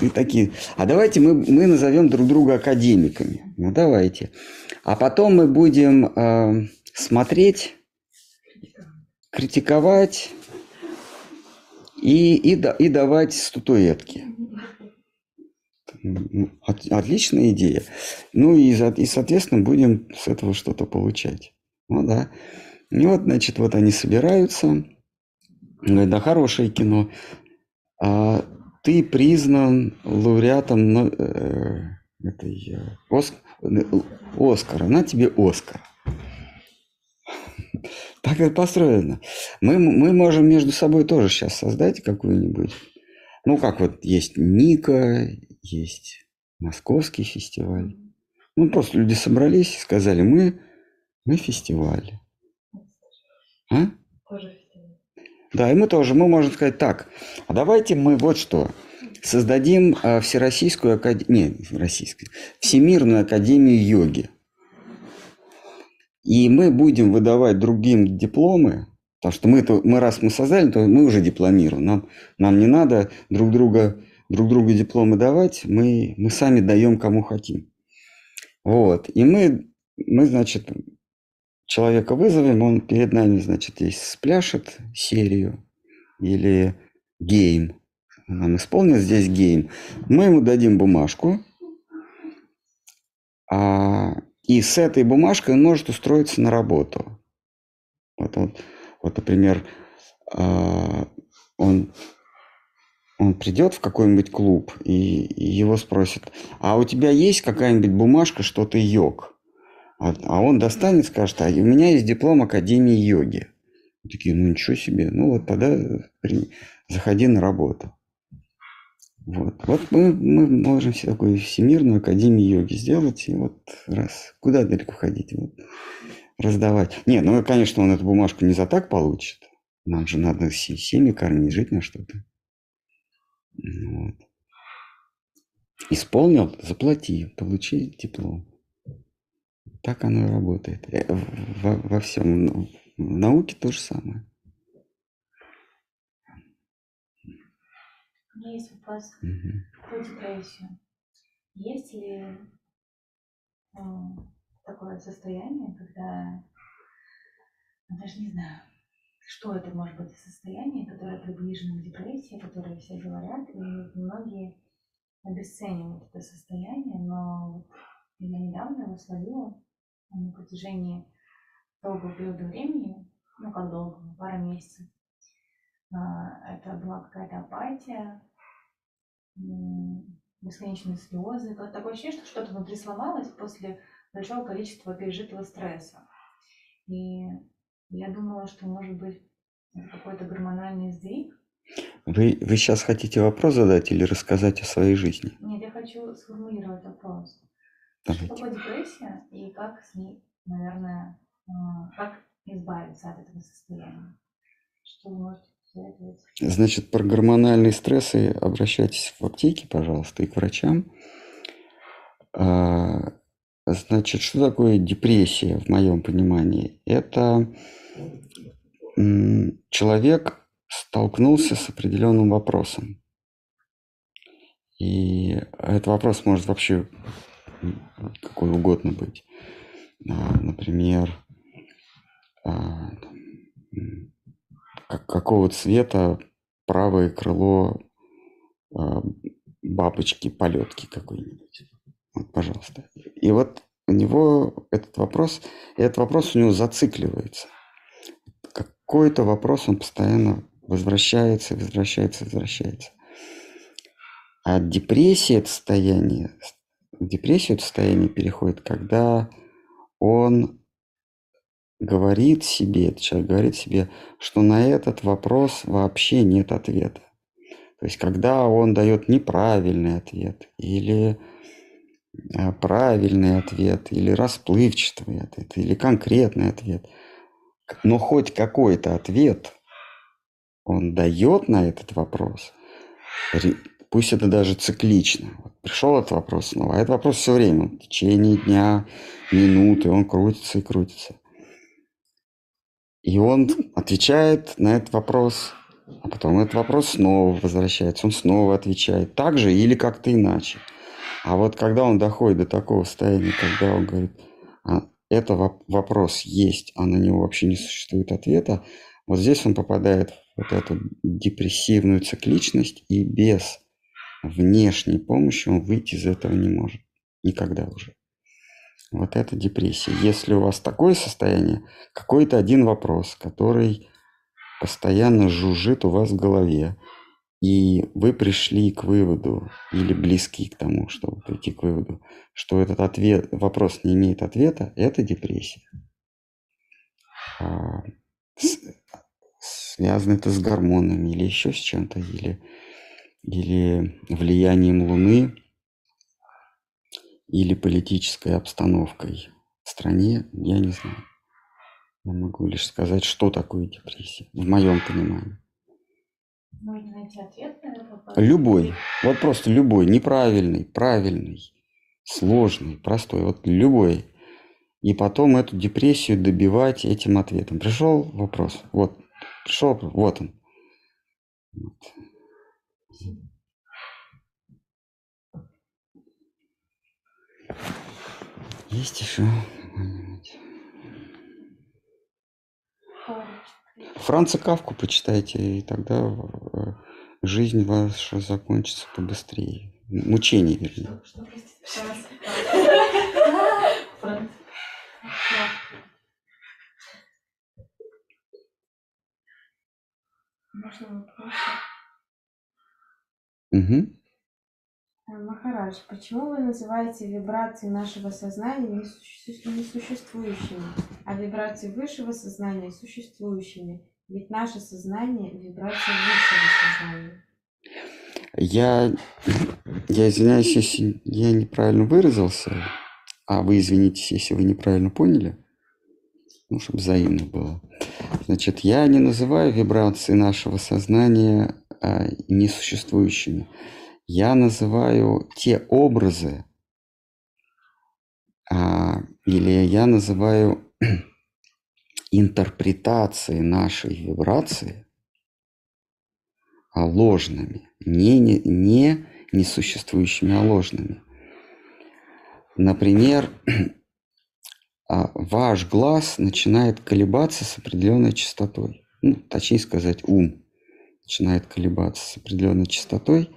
и такие, а давайте мы, мы назовем друг друга академиками. Ну давайте. А потом мы будем э, смотреть, критиковать и, и, и давать статуэтки. Ну, от- отличная идея. Ну и, и, соответственно, будем с этого что-то получать. Ну да. И вот, значит, вот они собираются. Говорят, да, хорошее кино. А ты признан лауреатом э, этой, э, Оск- э, Оскара. На тебе Оскар. Так это построено. Мы, мы можем между собой тоже сейчас создать какую-нибудь. Ну, как вот есть Ника, есть Московский фестиваль. Ну, просто люди собрались и сказали, мы, мы фестиваль. А? Тоже. Да, и мы тоже, мы можем сказать так, а давайте мы вот что, создадим а, Всероссийскую академию, не, Российскую, Всемирную академию йоги. И мы будем выдавать другим дипломы Потому что мы, то, мы раз мы создали, то мы уже дипломируем. Нам, нам не надо друг, друга, друг другу дипломы давать, мы, мы сами даем кому хотим. Вот. И мы, мы, значит, человека вызовем, он перед нами, значит, есть спляшет серию или гейм. Нам исполнит здесь гейм. Мы ему дадим бумажку, а, и с этой бумажкой он может устроиться на работу. Вот, вот, вот например, а, он, он придет в какой-нибудь клуб, и, и его спросят, а у тебя есть какая-нибудь бумажка, что ты йог? А, а он достанет, скажет, а у меня есть диплом Академии йоги. Такие, ну ничего себе, ну вот тогда заходи на работу. Вот, вот мы, мы можем себе такую всемирную академию йоги сделать, и вот раз, куда далеко ходить, вот, раздавать. Не, ну, конечно, он эту бумажку не за так получит. Нам же надо семьи кормить, жить на что-то. Вот. Исполнил, заплати, получи диплом. Так оно и работает. Э, во, во всем. Ну, в науке то же самое. У меня есть вопрос угу. про депрессию. Есть ли э, такое состояние, когда даже не знаю, что это может быть состояние, которое приближено к депрессии, о которой все говорят, и многие обесценивают это состояние, но я недавно его словила на протяжении долгого периода времени, ну как долго, пара месяцев. А, это была какая-то апатия, бесконечные слезы. Такое ощущение, что что-то внутри сломалось после большого количества пережитого стресса. И я думала, что, может быть, это какой-то гормональный сдвиг. Вы, вы сейчас хотите вопрос задать или рассказать о своей жизни? Нет, я хочу сформулировать вопрос. Давайте. Что такое депрессия и как с ней, наверное, а, как избавиться от этого состояния? Что вы можете Значит, про гормональные стрессы обращайтесь в аптеке, пожалуйста, и к врачам. А, значит, что такое депрессия в моем понимании? Это человек столкнулся с определенным вопросом. И этот вопрос может вообще какой угодно быть. А, например, а, какого цвета правое крыло а, бабочки полетки какой-нибудь. Пожалуйста. И вот у него этот вопрос, этот вопрос у него зацикливается. Какой-то вопрос он постоянно возвращается, возвращается, возвращается. А депрессия это состояние, депрессия это состояние переходит, когда он говорит себе, этот человек говорит себе, что на этот вопрос вообще нет ответа. То есть, когда он дает неправильный ответ или а, правильный ответ, или расплывчатый ответ, или конкретный ответ, но хоть какой-то ответ он дает на этот вопрос, пусть это даже циклично. Вот пришел этот вопрос снова, а этот вопрос все время, в течение дня, минуты, он крутится и крутится. И он отвечает на этот вопрос, а потом этот вопрос снова возвращается, он снова отвечает так же или как-то иначе. А вот когда он доходит до такого состояния, когда он говорит, а, это вопрос есть, а на него вообще не существует ответа, вот здесь он попадает в вот эту депрессивную цикличность, и без внешней помощи он выйти из этого не может. Никогда уже. Вот это депрессия. Если у вас такое состояние, какой-то один вопрос, который постоянно жужжит у вас в голове, и вы пришли к выводу, или близки к тому, чтобы прийти к выводу, что этот ответ, вопрос не имеет ответа, это депрессия. А, с, связано это с гормонами или еще с чем-то, или, или влиянием Луны или политической обстановкой в стране, я не знаю. Я могу лишь сказать, что такое депрессия, в моем понимании. Можно найти ответ на этот вопрос? Любой. Вот просто любой. Неправильный, правильный, сложный, простой. Вот любой. И потом эту депрессию добивать этим ответом. Пришел вопрос. Вот Пришел, вот он. Вот. Есть еще? Франца Кавку почитайте, и тогда э, жизнь ваша закончится побыстрее. Мучение, вернее. Можно вопрос? Угу. Э, Махарадж, почему вы называете вибрации нашего сознания несуще- несуществующими, а вибрации высшего сознания существующими? Ведь наше сознание – вибрация высшего сознания. Я, я извиняюсь, если я неправильно выразился, а вы извинитесь, если вы неправильно поняли, ну, чтобы взаимно было. Значит, я не называю вибрации нашего сознания а, несуществующими. Я называю те образы, а, или я называю интерпретации нашей вибрации ложными, не, не, не несуществующими, а ложными. Например, а, ваш глаз начинает колебаться с определенной частотой. Ну, точнее сказать, ум начинает колебаться с определенной частотой.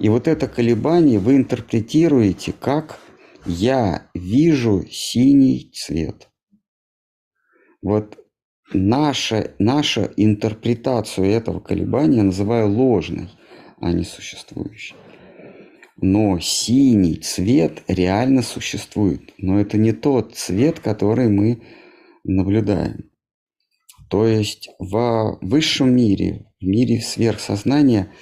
И вот это колебание вы интерпретируете как «я вижу синий цвет». Вот наша, наша интерпретацию этого колебания называю ложной, а не существующей. Но синий цвет реально существует. Но это не тот цвет, который мы наблюдаем. То есть в высшем мире, в мире сверхсознания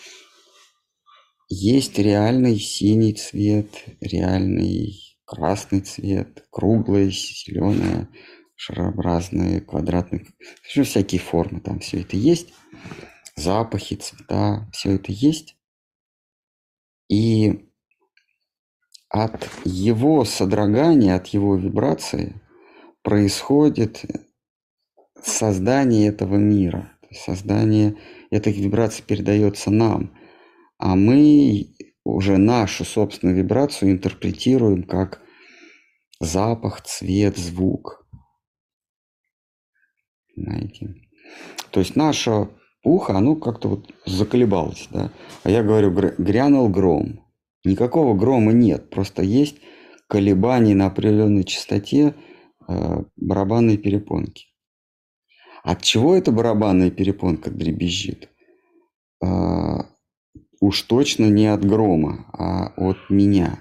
есть реальный синий цвет, реальный красный цвет, круглый, зеленый, шарообразные, еще всякие формы там все это есть, запахи, цвета, все это есть. И от его содрогания, от его вибрации происходит создание этого мира. Создание этих вибраций передается нам, а мы уже нашу собственную вибрацию интерпретируем как запах, цвет, звук. Понимаете? То есть наше ухо, оно как-то вот заколебалось, да. А я говорю, грянул гром. Никакого грома нет, просто есть колебания на определенной частоте э, барабанной перепонки. От чего эта барабанная перепонка дребезжит? Э, уж точно не от грома, а от меня.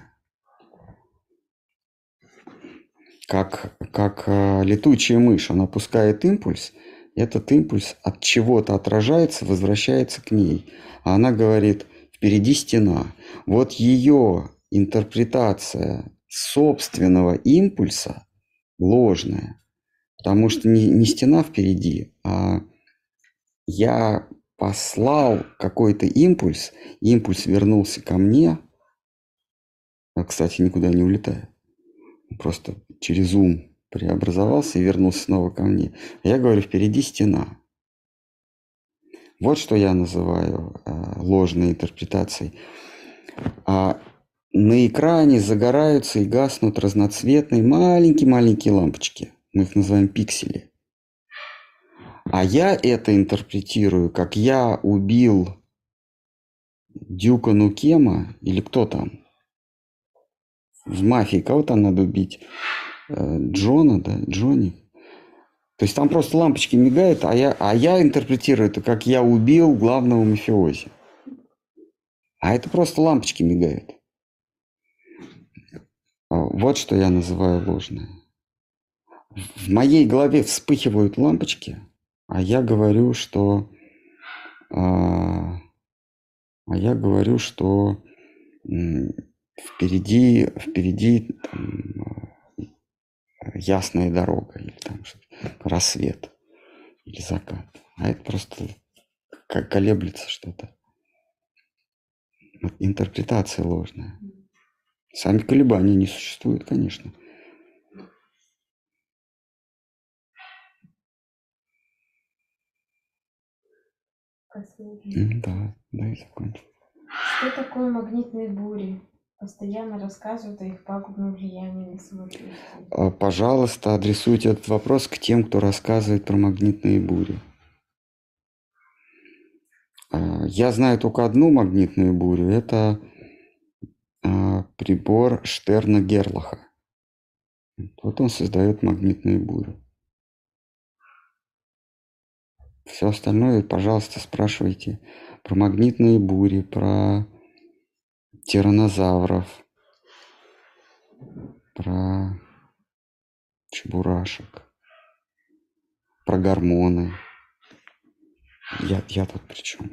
Как, как э, летучая мышь, она пускает импульс, этот импульс от чего-то отражается, возвращается к ней. А она говорит, впереди стена. Вот ее интерпретация собственного импульса ложная. Потому что не, не стена впереди, а я послал какой-то импульс, импульс вернулся ко мне, а, кстати, никуда не улетает. Просто через ум преобразовался и вернулся снова ко мне. А я говорю, впереди стена. Вот что я называю э, ложной интерпретацией. А на экране загораются и гаснут разноцветные маленькие-маленькие лампочки. Мы их называем пиксели. А я это интерпретирую, как я убил Дюка Нукема, или кто там? В мафии кого там надо убить? Э, Джона, да, Джонни. То есть там просто лампочки мигают, а я, а я интерпретирую это, как я убил главного мафиози. А это просто лампочки мигают. А, вот что я называю ложное. В моей голове вспыхивают лампочки, а я говорю, что... А, а я говорю, что впереди, впереди там, ясная дорога, или там рассвет, или закат. А это просто как колеблется что-то. Интерпретация ложная. Сами колебания не существуют, конечно. Последний. Да, да, и закончим. Что такое магнитные бури? Постоянно рассказывают о их пагубном влиянии на самочувствие. А, Пожалуйста, адресуйте этот вопрос к тем, кто рассказывает про магнитные бури. А, Я знаю только одну магнитную бурю. Это а, прибор Штерна Герлаха. Вот он создает магнитную бурю. Все остальное, пожалуйста, спрашивайте про магнитные бури, про тиранозавров, про чебурашек, про гормоны. Я, я тут при чем?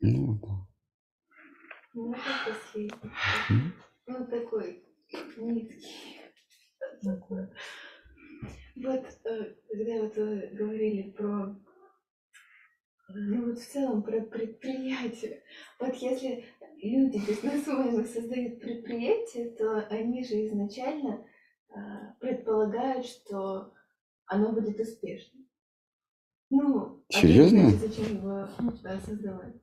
Ну, да. Мгм. Ну, такой низкий. Вот, э, когда вот вы говорили про, ну вот в целом про предприятие, вот если люди бизнесмены создают предприятие, то они же изначально э, предполагают, что оно будет успешным. Ну, а Серьезно? тогда зачем его э, создавать?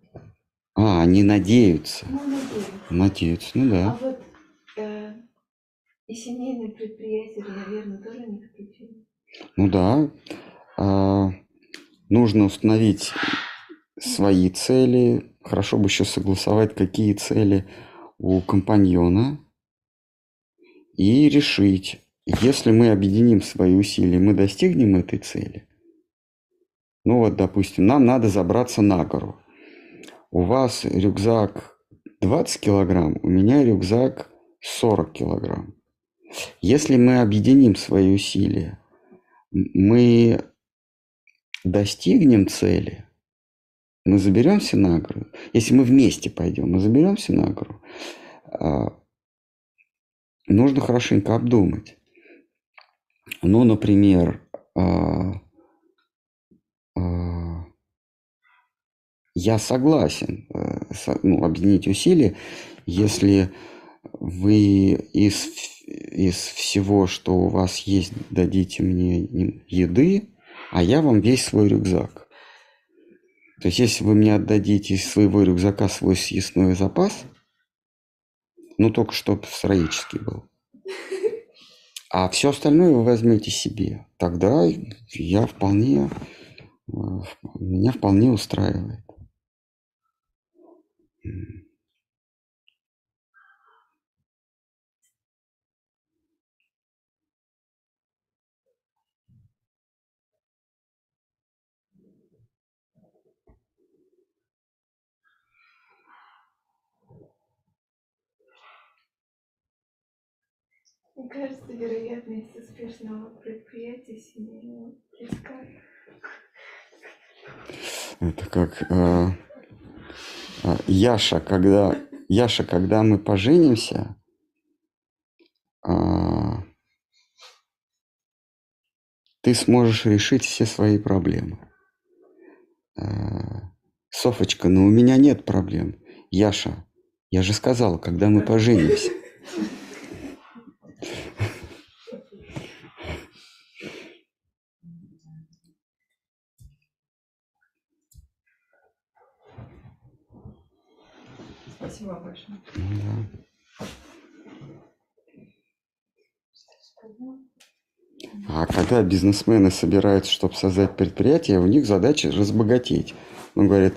А, они надеются. Ну, надеюсь. Надеются, ну А да. вот э, и семейные предприятия, наверное, тоже не исключение. Ну да. А, нужно установить свои цели. Хорошо бы еще согласовать, какие цели у компаньона. И решить, если мы объединим свои усилия, мы достигнем этой цели. Ну вот, допустим, нам надо забраться на гору. У вас рюкзак 20 килограмм, у меня рюкзак 40 килограмм. Если мы объединим свои усилия, мы достигнем цели, мы заберемся на гору. Если мы вместе пойдем, мы заберемся на гору. А, Нужно хорошенько обдумать. Ну, например, а, а, я согласен э, ну, объединить усилия, если вы из, из всего, что у вас есть, дадите мне еды, а я вам весь свой рюкзак. То есть, если вы мне отдадите из своего рюкзака свой съестной запас, ну, только чтобы сыроедческий был, а все остальное вы возьмете себе, тогда я вполне, э, меня вполне устраивает. Мне кажется, вероятность успешного предприятия семейного близка. Это как э, э, Яша, когда Яша, когда мы поженимся, а, ты сможешь решить все свои проблемы. Э, Софочка, но у меня нет проблем. Яша, я же сказал, когда мы поженимся. Спасибо большое. А когда бизнесмены собираются, чтобы создать предприятие, у них задача разбогатеть. Он говорит,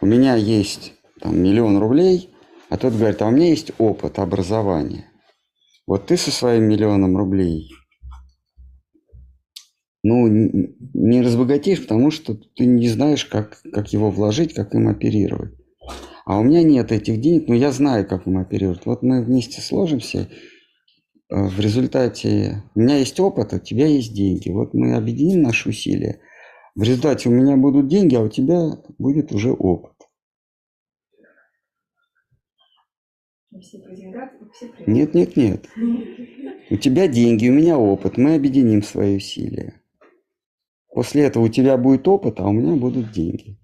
у меня есть там, миллион рублей, а тот говорит, а у меня есть опыт образования. Вот ты со своим миллионом рублей, ну, не разбогатеешь, потому что ты не знаешь, как, как его вложить, как им оперировать. А у меня нет этих денег, но я знаю, как им оперировать. Вот мы вместе сложимся, э, в результате у меня есть опыт, а у тебя есть деньги. Вот мы объединим наши усилия. В результате у меня будут деньги, а у тебя будет уже опыт. Все Нет, нет, нет. У тебя деньги, у меня опыт. Мы объединим свои усилия. После этого у тебя будет опыт, а у меня будут деньги.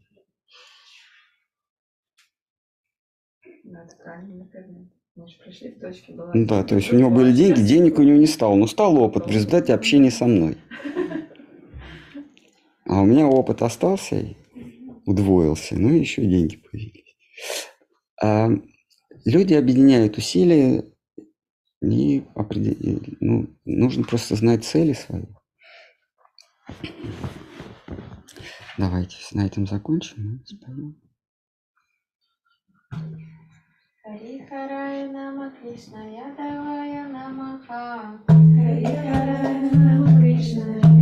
Да, это правильно, наверное. Мы же пришли к точке была. Да, то есть у него были деньги, денег у него не стало, но стал опыт в результате общения со мной. А у меня опыт остался удвоился, ну и еще деньги появились. А люди объединяют усилия и определ- ну, нужно просто знать цели свои. Давайте на этом закончим. споем. Харихарая нама Кришна Ядавая Намаха. Харихарая нама Кришна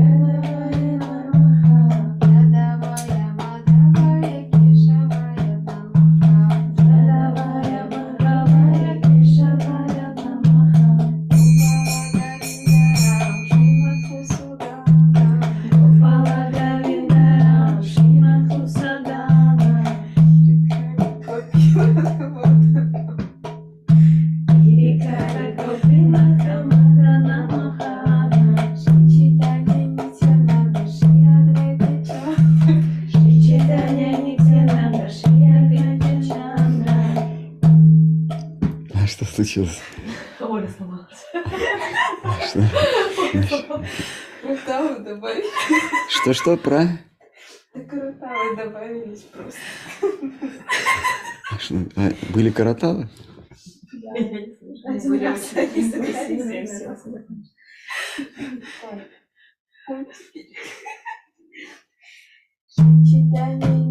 случилось? Оля сломалась. Что, Крутавы добавили. что, про? Крутавы добавились просто. А а, были коротавы? Один раз они Согласились, согласились. всё, согласились. Читание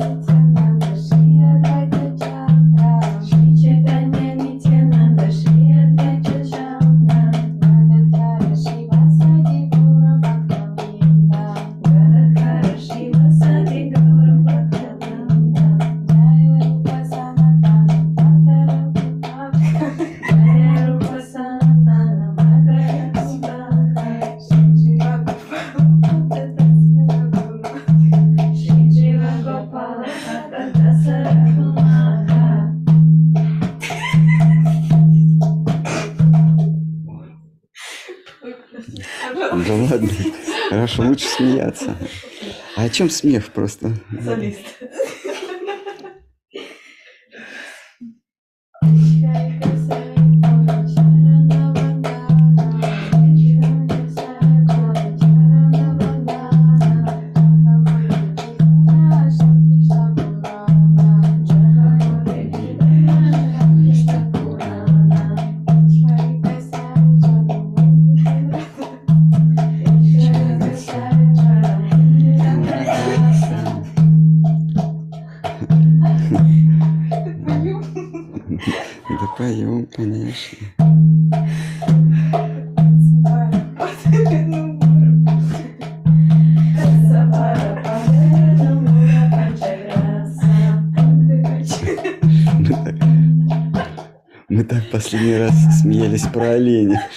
horas. Да ладно. Хорошо, лучше смеяться. А о чем смех просто? Солист. Про оленя.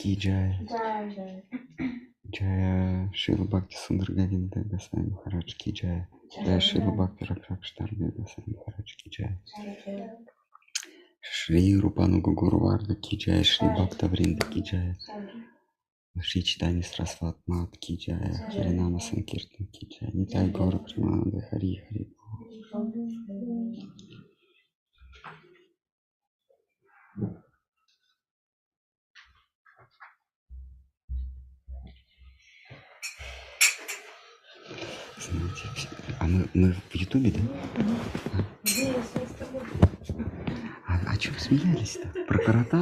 Джай, джай. Джая Шила Бхакти Сундар Говинда Гасвами Махарадж Ки Джая. Джая Шила Бхакти Ракшактар Гасвами Махарадж Ки Джая. Шри Рупану Гуру Варда Ки Джая. Шри Бхакта Вринда Ки Джая. Шри Читани Срасват Мат Ки Джая. Харинама Санкиртан Ки Джая. Нитай Гора Примананда Хари Хари. Все- а мы, мы в Ютубе, да? А, а что вы смеялись-то? Про корота?